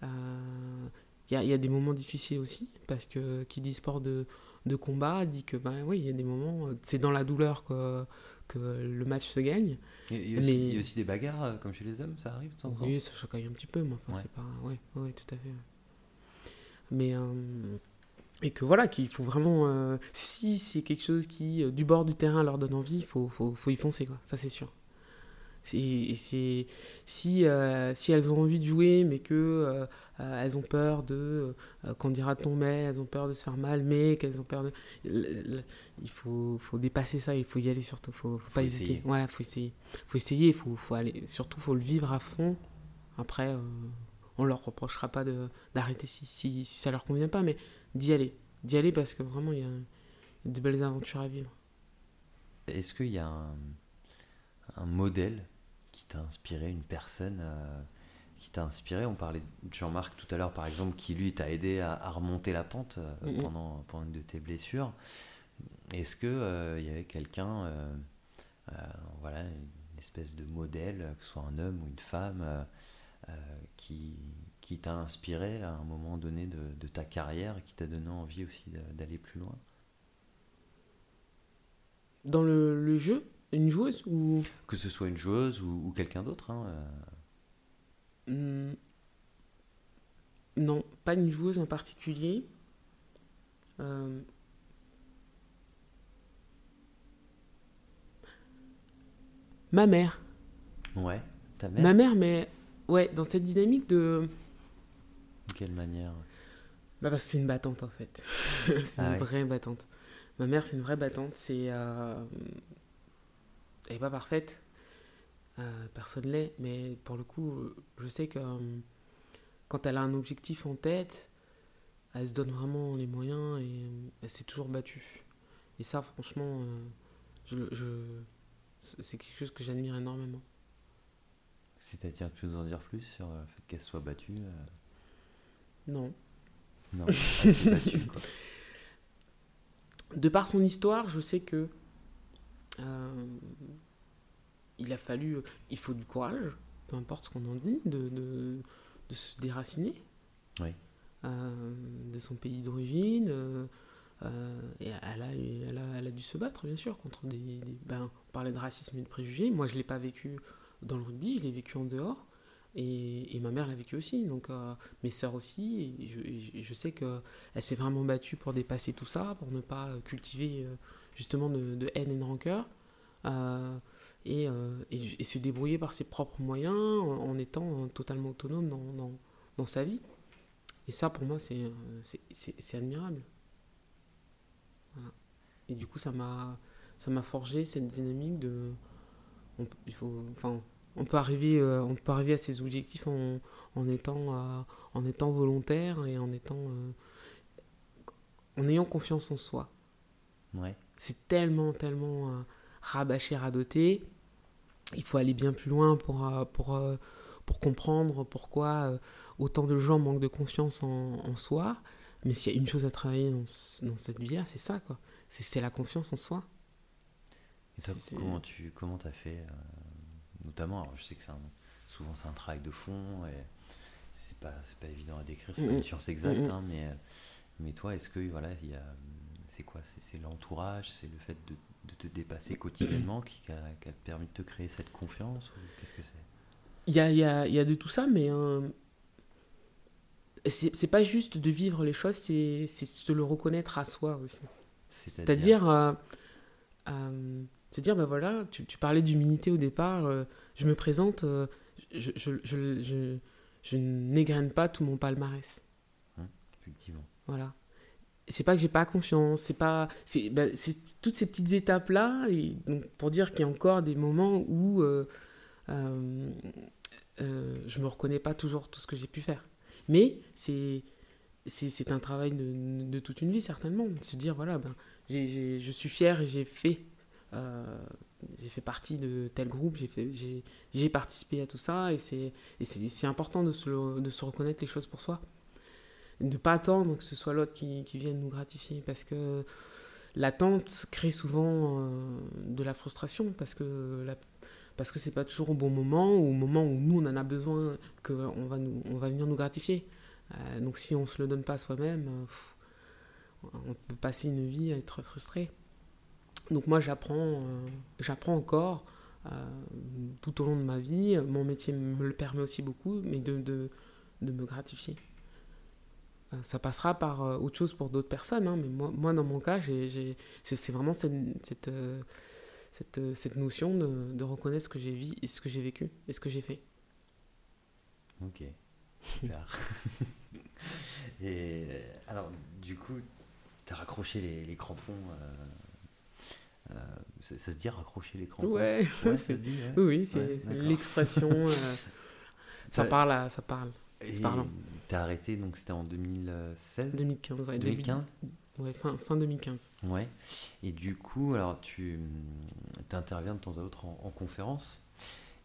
Il euh, y, a, y, a, des moments difficiles aussi, parce que qui dit sport de, de combat dit que ben, oui, il y a des moments, c'est dans la douleur que, que le match se gagne. Il y, a aussi, y, a aussi des bagarres, euh, comme chez les hommes, ça arrive de temps Oui, ça choque un petit peu, mais enfin, c'est pas. Oui, ouais, tout à fait. Mais. Euh, et que voilà, qu'il faut vraiment, euh, si c'est quelque chose qui, euh, du bord du terrain, leur donne envie, il faut, faut, faut, y foncer, quoi. Ça, c'est sûr. Et c'est, si, euh, si elles ont envie de jouer, mais que elles ont peur de, qu'on dira ton mais, elles ont peur de se faire mal, mais qu'elles ont peur de... Il faut, faut dépasser ça, il faut y aller surtout, faut, faut pas hésiter. Ouais, faut essayer. faut essayer, il faut, faut aller, surtout, faut le vivre à fond. Après, on leur reprochera pas d'arrêter si, si, si ça leur convient pas, mais d'y aller. D'y aller parce que vraiment, il y, a de belles aventures à vivre. Est-ce qu'il y a un, modèle qui t'a inspiré, une personne euh, qui t'a inspiré? On parlait de Jean-Marc tout à l'heure, par exemple, qui lui t'a aidé à, remonter la pente euh, pendant, pendant une de tes blessures. Est-ce qu'il euh, il y avait quelqu'un, voilà, une espèce de modèle, que ce soit un homme ou une femme, qui, qui t'a inspiré à un moment donné de, ta carrière et qui t'a donné envie aussi d'aller plus loin? Dans le, jeu? Une joueuse ou... Que ce soit une joueuse ou, quelqu'un d'autre. Hein, euh. hmm. Non, pas une joueuse en particulier. Euh. Ma mère. Ouais, ta mère? Ma mère, mais ouais, dans cette dynamique de quelle manière bah parce que c'est une battante en fait. c'est ah une vraie battante. Ma mère, c'est une vraie battante. C'est, euh... Elle n'est pas parfaite. Euh, personne l'est. Mais pour le coup, je sais que euh, quand elle a un objectif en tête, elle se donne vraiment les moyens et elle s'est toujours battue. Et ça, franchement, euh, je, je... c'est quelque chose que j'admire énormément. C'est-à-dire, tu peux nous en dire plus sur le fait qu'elle soit battue non. Non, De par son histoire, je sais que euh, il a fallu, il faut du courage, peu importe ce qu'on en dit, de, de, se déraciner oui. euh, de son pays d'origine. Euh, et elle a, elle, a, elle a, dû se battre, bien sûr, contre des. des ben, on parlait de racisme et de préjugés. Moi, je ne l'ai pas vécu dans le rugby, je l'ai vécu en dehors. Et, ma mère l'a vécu aussi, donc euh, mes sœurs aussi. Je, je, sais qu'elle s'est vraiment battue pour dépasser tout ça, pour ne pas cultiver euh, justement de, haine et de rancœur. Euh, et, et, se débrouiller par ses propres moyens en, étant totalement autonome dans, dans, dans, sa vie. Et ça, pour moi, c'est admirable. Et du coup, ça m'a forgé cette dynamique de. il faut, enfin, on peut arriver, euh, on peut arriver à ses objectifs en, en étant, euh, en étant volontaire et en étant, euh, en ayant confiance en soi. Ouais. C'est tellement, tellement rabâché, radoté. Il faut aller bien plus loin pour, pour, pour comprendre pourquoi autant de gens manquent de confiance en, en soi. Mais s'il y a une chose à travailler dans, dans cette vie-là, c'est ça, quoi. C'est la confiance en soi. Et comment tu comment as fait notamment. je sais que c'est souvent c'est un travail de fond et c'est pas, pas évident à décrire, c'est pas une science exacte, hein, mais, mais toi, est-ce que voilà, il y a, c'est quoi C'est l'entourage, c'est le fait de, de, te dépasser quotidiennement qui a, qui a, permis de te créer cette confiance Qu'est-ce que c'est? Il y a, y, a, y a, de tout ça, mais euh, c'est pas juste de vivre les choses, c'est se le reconnaître à soi aussi. C'est-à-dire. Euh, euh, se dire, ben voilà, tu, tu parlais d'humilité au départ, euh, je me présente, euh, je, je, je, je, n'égrène pas tout mon palmarès. Hein, effectivement. Voilà. C'est pas que j'ai pas confiance, c'est pas. C'est ben, toutes ces petites étapes-là, pour dire qu'il y a encore des moments où euh, je me reconnais pas toujours tout ce que j'ai pu faire. Mais c'est. C'est un travail de, de, toute une vie, certainement. Se dire, voilà, ben, je suis fier et j'ai fait euh, j'ai fait partie de tel groupe, j'ai participé à tout ça, et c'est important de se, reconnaître les choses pour soi. De ne pas attendre que ce soit l'autre qui, vienne nous gratifier, parce que l'attente crée souvent euh, de la frustration, parce que la, parce c'est pas toujours au bon moment, ou au moment où nous on en a besoin, qu'on va, venir nous gratifier. Euh, donc si on se le donne pas soi-même, on peut passer une vie à être frustré. Donc moi, j'apprends, euh, j'apprends encore euh, tout au long de ma vie. Mon métier me le permet aussi beaucoup, mais de, de, me gratifier. Euh, ça passera par autre chose pour d'autres personnes, hein, mais moi, dans mon cas, c'est, vraiment cette, cette, cette, notion de, reconnaître ce que j'ai vu, ce que j'ai vécu et ce que j'ai fait. Ok, et alors, du coup, tu as raccroché les, crampons ça, se dit raccrocher l'écran Ouais, ouais ça se dit. Oui, c'est l'expression. Euh, ça parle, ça parle. C'est parlant. T'as arrêté, donc c'était en 2016 2015, ouais. 2015 Ouais, fin, fin 2015. Ouais. Et du coup, alors tu interviens de temps à autre en, conférence.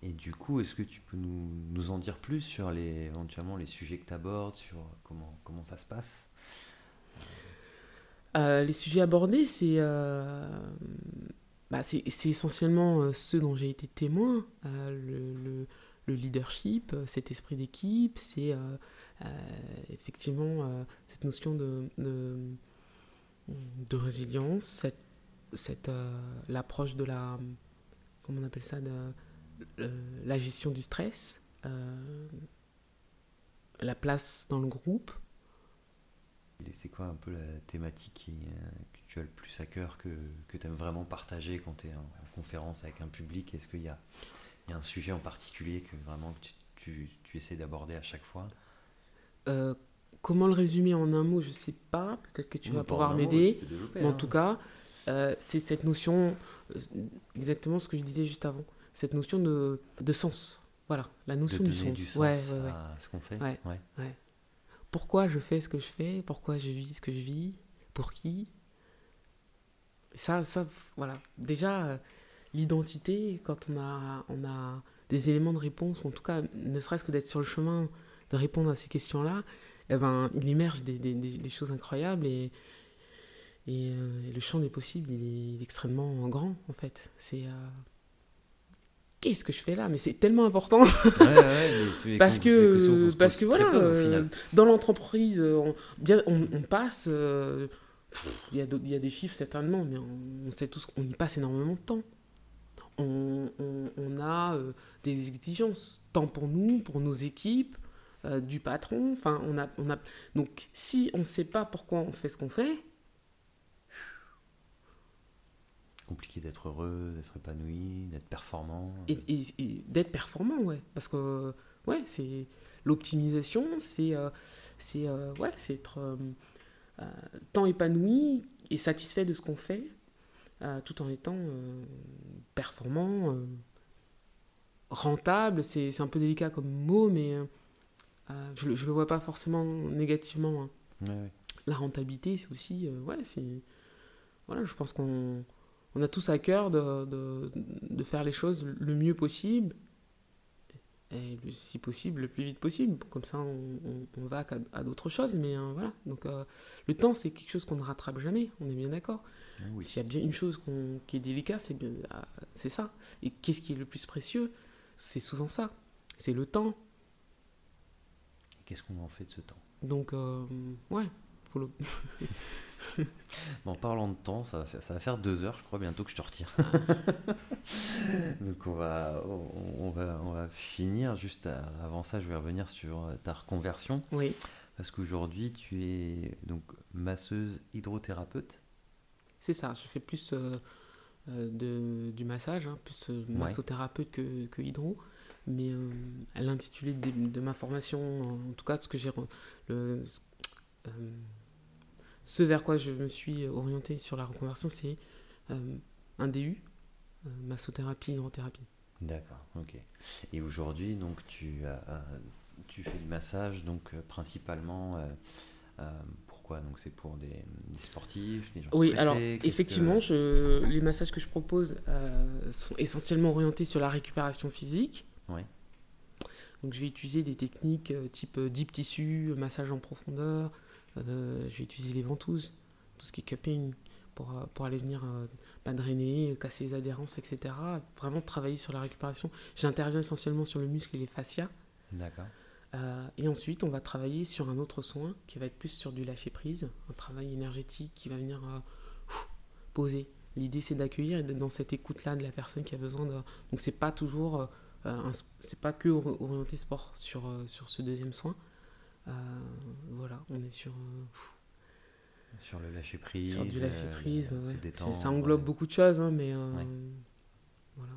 Et du coup, est-ce que tu peux nous, nous, en dire plus sur les, éventuellement les sujets que tu abordes, sur comment, comment ça se passe? Euh, les sujets abordés, c'est. Euh, bah, essentiellement ce dont j'ai été témoin, le, le, leadership, cet esprit d'équipe, c'est effectivement cette notion de, de, de résilience, cette, cette, l'approche de la, comment on appelle ça, de, la gestion du stress, la place dans le groupe. C'est quoi un peu la thématique euh, que tu as le plus à cœur, que, que tu aimes vraiment partager quand tu es en, conférence avec un public? Est-ce qu'il y a, y a, un sujet en particulier que vraiment tu, tu, tu essaies d'aborder à chaque fois? Euh, Comment le résumer en un mot Je sais pas. Peut-être que tu vas pouvoir m'aider. Mais en hein. tout cas, euh, c'est cette notion, exactement ce que je disais juste avant, cette notion de, de sens. Voilà, la notion du sens. Du sens ouais, ouais, à ce qu'on fait? Ouais, ouais. Pourquoi je fais ce que je fais Pourquoi je vis ce que je vis Pour qui Ça, ça, voilà. Déjà, euh, l'identité, quand on a, on a des éléments de réponse, ou en tout cas, ne serait-ce que d'être sur le chemin de répondre à ces questions-là, eh ben, il émerge des, des, des, choses incroyables et, et, euh, le champ des possibles, il est, extrêmement grand, en fait. C'est. Euh, qu'est-ce que je fais là? Mais c'est tellement important. parce que, parce que voilà, euh, dans l'entreprise, on, bien, on, passe, euh, il y, a y a des chiffres certainement, mais on, sait tous qu'on y passe énormément de temps. On, on a euh, des exigences, tant pour nous, pour nos équipes, du patron. Enfin, on a, on a... Donc, si on ne sait pas pourquoi on fait ce qu'on fait, compliqué d'être heureux, d'être épanoui, d'être performant. Et, d'être performant, ouais. Parce que, ouais, c'est l'optimisation, c'est euh, c'est euh, ouais, être euh, tant épanoui et satisfait de ce qu'on fait, tout en étant performant, rentable. C'est un peu délicat comme mot, mais je ne le, vois pas forcément négativement. Hein. La rentabilité, c'est aussi, ouais, c'est... Voilà, je pense qu'on on a tous à cœur de, de, faire les choses le mieux possible et si possible le plus vite possible. Comme ça on, on, va à, d'autres choses mais euh, voilà. Donc euh, le temps c'est quelque chose qu'on ne rattrape jamais. On est bien d'accord. Ah s'il y a bien une chose qui est délicate c'est bien ah, c'est ça. Et qu'est-ce qui est le plus précieux? C'est souvent ça. C'est le temps. Qu'est-ce qu'on en fait de ce temps? Donc euh, ouais faut le... en parlant de temps, ça va, faire, ça va faire deux heures, je crois, bientôt que je te retire. Donc on va, on, va, on va finir. Juste avant ça, je vais revenir sur euh, ta reconversion. Oui. Parce qu'aujourd'hui, tu es donc masseuse hydrothérapeute. C'est ça, je fais plus euh, euh, de, du massage, hein, plus massothérapeute que, que, hydro. Mais à l'intitulé de, ma formation, en tout cas, ce que j'ai. Ce vers quoi je me suis orientée sur la reconversion, c'est euh, un DU, euh, massothérapie, hydrothérapie. D'accord, ok. Et aujourd'hui, donc tu, euh, tu fais du massage, donc principalement, pourquoi? Donc c'est pour des, sportifs, des gens Oui, alors effectivement, je, les massages que je propose sont essentiellement orientés sur la récupération physique. Oui. Donc je vais utiliser des techniques type deep tissu, massage en profondeur, euh, je vais utiliser les ventouses, tout ce qui est cupping, pour, euh, pour aller venir euh, bah, drainer, casser les adhérences, etc. Vraiment travailler sur la récupération. J'interviens essentiellement sur le muscle et les fascias. D'accord. et ensuite, on va travailler sur un autre soin qui va être plus sur du lâcher prise, un travail énergétique qui va venir poser. L'idée, c'est d'accueillir et d'être dans cette écoute-là de la personne qui a besoin de. Donc, c'est pas toujours. c'est pas que orienté sport sur, sur ce deuxième soin. Euh, voilà, on est sur. Euh, sur le lâcher prise. Sur du lâcher prise, ouais. ça englobe beaucoup de choses, hein, mais euh, voilà.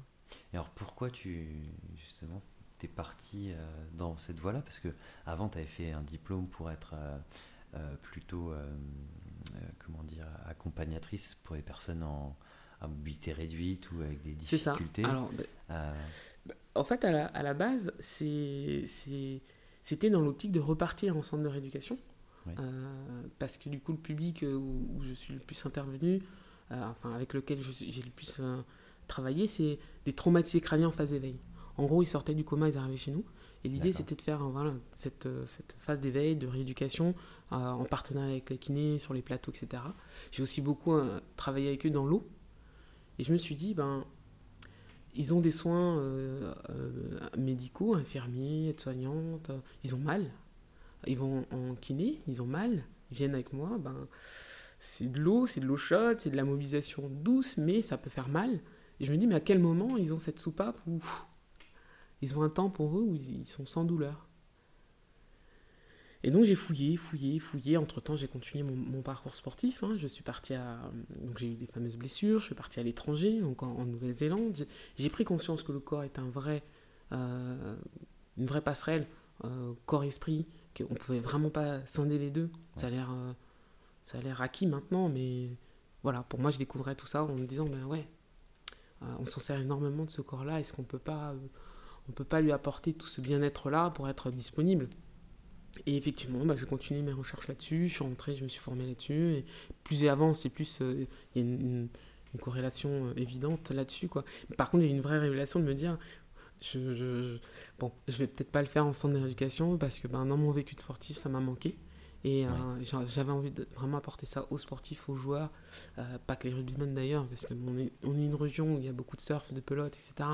Et alors pourquoi tu justement t'es parti dans cette voie-là? Parce que avant tu avais fait un diplôme pour être plutôt comment dire accompagnatrice pour les personnes en à mobilité réduite ou avec des difficultés. C'est ça. Alors, bah, en fait, à la, à la base, c'est c'était dans l'optique de repartir en centre de rééducation. Euh, parce que du coup, le public euh, où, je suis le plus intervenu, euh, enfin avec lequel j'ai le plus travaillé, c'est des traumatisés crâniens en phase d'éveil. En gros, ils sortaient du coma, ils arrivaient chez nous. Et l'idée, c'était de faire voilà, cette, cette phase d'éveil, de rééducation, en partenariat avec les kinés, sur les plateaux, etc. J'ai aussi beaucoup travaillé avec eux dans l'eau. Et je me suis dit, ben, ils ont des soins euh, euh, médicaux, infirmiers, aides-soignantes, ils ont mal. Ils vont en kiné, ils ont mal, ils viennent avec moi, ben, c'est de l'eau, c'est de l'eau chaude, c'est de la mobilisation douce, mais ça peut faire mal. Et je me dis, mais à quel moment ils ont cette soupape où ils ont un temps pour eux où ils sont sans douleur? Et donc j'ai fouillé, fouillé, fouillé. Entre-temps, j'ai continué mon, parcours sportif. Hein. Je suis parti à... Donc j'ai eu des fameuses blessures, je suis parti à l'étranger, donc en, Nouvelle-Zélande. J'ai pris conscience que le corps est un vrai, euh, une vraie passerelle, euh, corps-esprit, qu'on ne pouvait vraiment pas scinder les deux. Ça a l'air euh, ça a l'air acquis maintenant, mais voilà, pour moi, je découvrais tout ça en me disant, ben ouais, on s'en sert énormément de ce corps-là, est-ce qu'on peut pas... on peut pas lui apporter tout ce bien-être-là pour être disponible? Et effectivement, bah, j'ai continué mes recherches là-dessus, je suis rentré, je me suis formé là-dessus, et plus et avant, c'est plus, euh, il y a une, corrélation euh, évidente là-dessus, quoi. Par contre, il y a une vraie révélation de me dire, je, je, bon, je vais peut-être pas le faire en centre d'éducation, parce que ben, dans mon vécu de sportif, ça m'a manqué, et euh, j'avais envie de vraiment apporter ça aux sportifs, aux joueurs, pas que les rugbymen d'ailleurs, parce qu'on est, on est une région où il y a beaucoup de surf, de pelote, etc.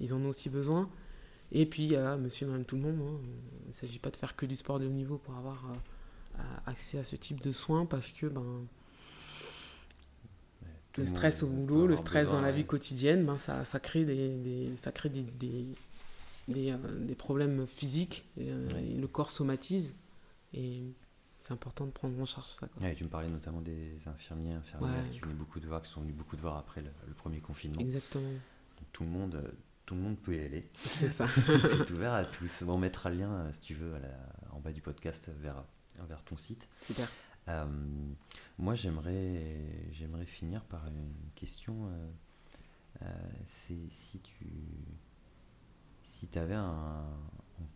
Ils en ont aussi besoin. Et puis, a monsieur, madame, tout le monde. Hein. Il ne s'agit pas de faire que du sport de haut niveau pour avoir euh, accès à ce type de soins parce que ben, le stress au boulot, le stress dans la vie quotidienne, ben, ça, ça crée des, des ça crée des, des, des, euh, problèmes physiques. Euh, et, le corps somatise. Et c'est important de prendre en charge ça. Quoi. tu me parlais notamment des infirmiers, infirmières qui, beaucoup de voir, qui sont venus beaucoup de voir après le, premier confinement. Exactement. tout le monde tout le monde peut y aller. C'est ça. c'est ouvert à tous. on mettra le lien, euh, si tu veux, en bas du podcast vers, vers ton site. Super. Euh, moi, j'aimerais, j'aimerais finir par une question. Euh, c'est si tu si avais un,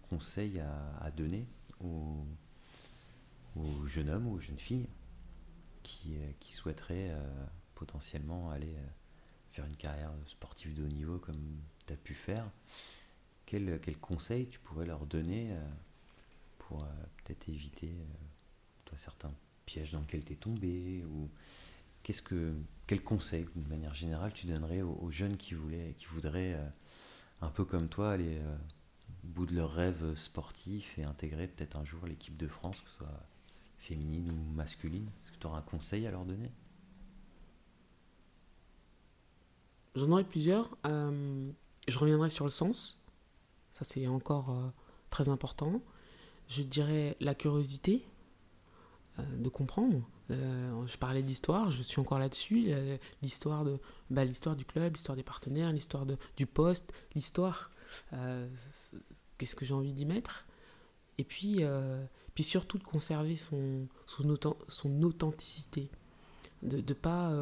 conseil à, donner aux, aux, jeunes hommes ou aux jeunes filles qui, qui souhaiteraient potentiellement aller faire une carrière sportive de haut niveau comme tu as pu faire, quel, quel conseil tu pourrais leur donner euh, pour euh, peut-être éviter euh, toi, certains pièges dans lesquels tu es tombé ou qu'est-ce que quel conseil de manière générale tu donnerais aux, jeunes qui voulaient qui voudraient un peu comme toi aller au bout de leur rêve sportif et intégrer peut-être un jour l'équipe de France que ce soit féminine ou masculine? Est-ce que tu auras un conseil à leur donner? J'en aurais plusieurs. Je reviendrai sur le sens. Ça, c'est encore euh, très important. Je dirais la curiosité euh, de comprendre. Euh, je parlais d'histoire, je suis encore là-dessus. l'histoire de, bah, l'histoire du club, l'histoire des partenaires, l'histoire de, du poste, l'histoire. qu'est-ce que j'ai envie d'y mettre Et puis, puis surtout de conserver son, son, son authenticité. De ne pas,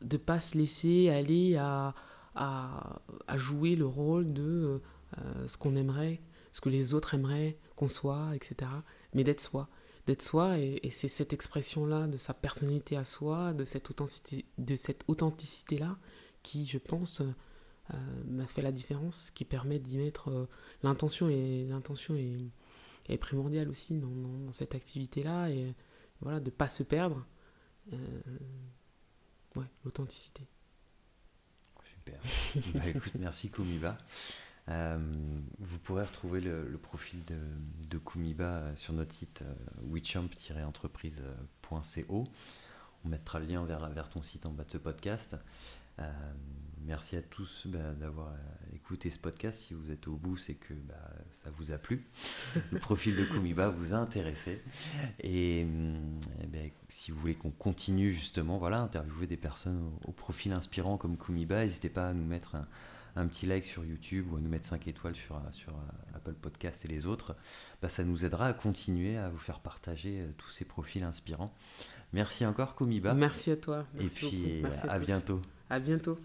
de pas se laisser aller à à, jouer le rôle de euh, ce qu'on aimerait, ce que les autres aimeraient qu'on soit, etc. Mais d'être soi. D'être soi, et, c'est cette expression-là de sa personnalité à soi, de cette authenticité, de cette authenticité-là, qui, je pense, euh, m'a fait la différence, qui permet d'y mettre euh, l'intention, et l'intention est, primordiale aussi dans, dans, cette activité-là, et voilà, de ne pas se perdre. ouais, l'authenticité. Bah, écoute, merci Kumiba. Euh, vous pourrez retrouver le, profil de, Kumiba sur notre site euh, wechamp-entreprise.co. On mettra le lien vers, ton site en bas de ce podcast. Euh, merci à tous bah, d'avoir écouté ce podcast. Si vous êtes au bout, c'est que bah, ça vous a plu. Le profil de Kumiba vous a intéressé. Et, eh ben, si vous voulez qu'on continue justement, voilà, interviewer des personnes au, profil inspirant comme Kumiba, n'hésitez pas à nous mettre un, petit like sur YouTube ou à nous mettre 5 étoiles sur, sur Apple Podcast et les autres. Bah, ça nous aidera à continuer à vous faire partager euh, tous ces profils inspirants. Merci encore Kumiba. Merci à toi. et puis à, à bientôt. À bientôt.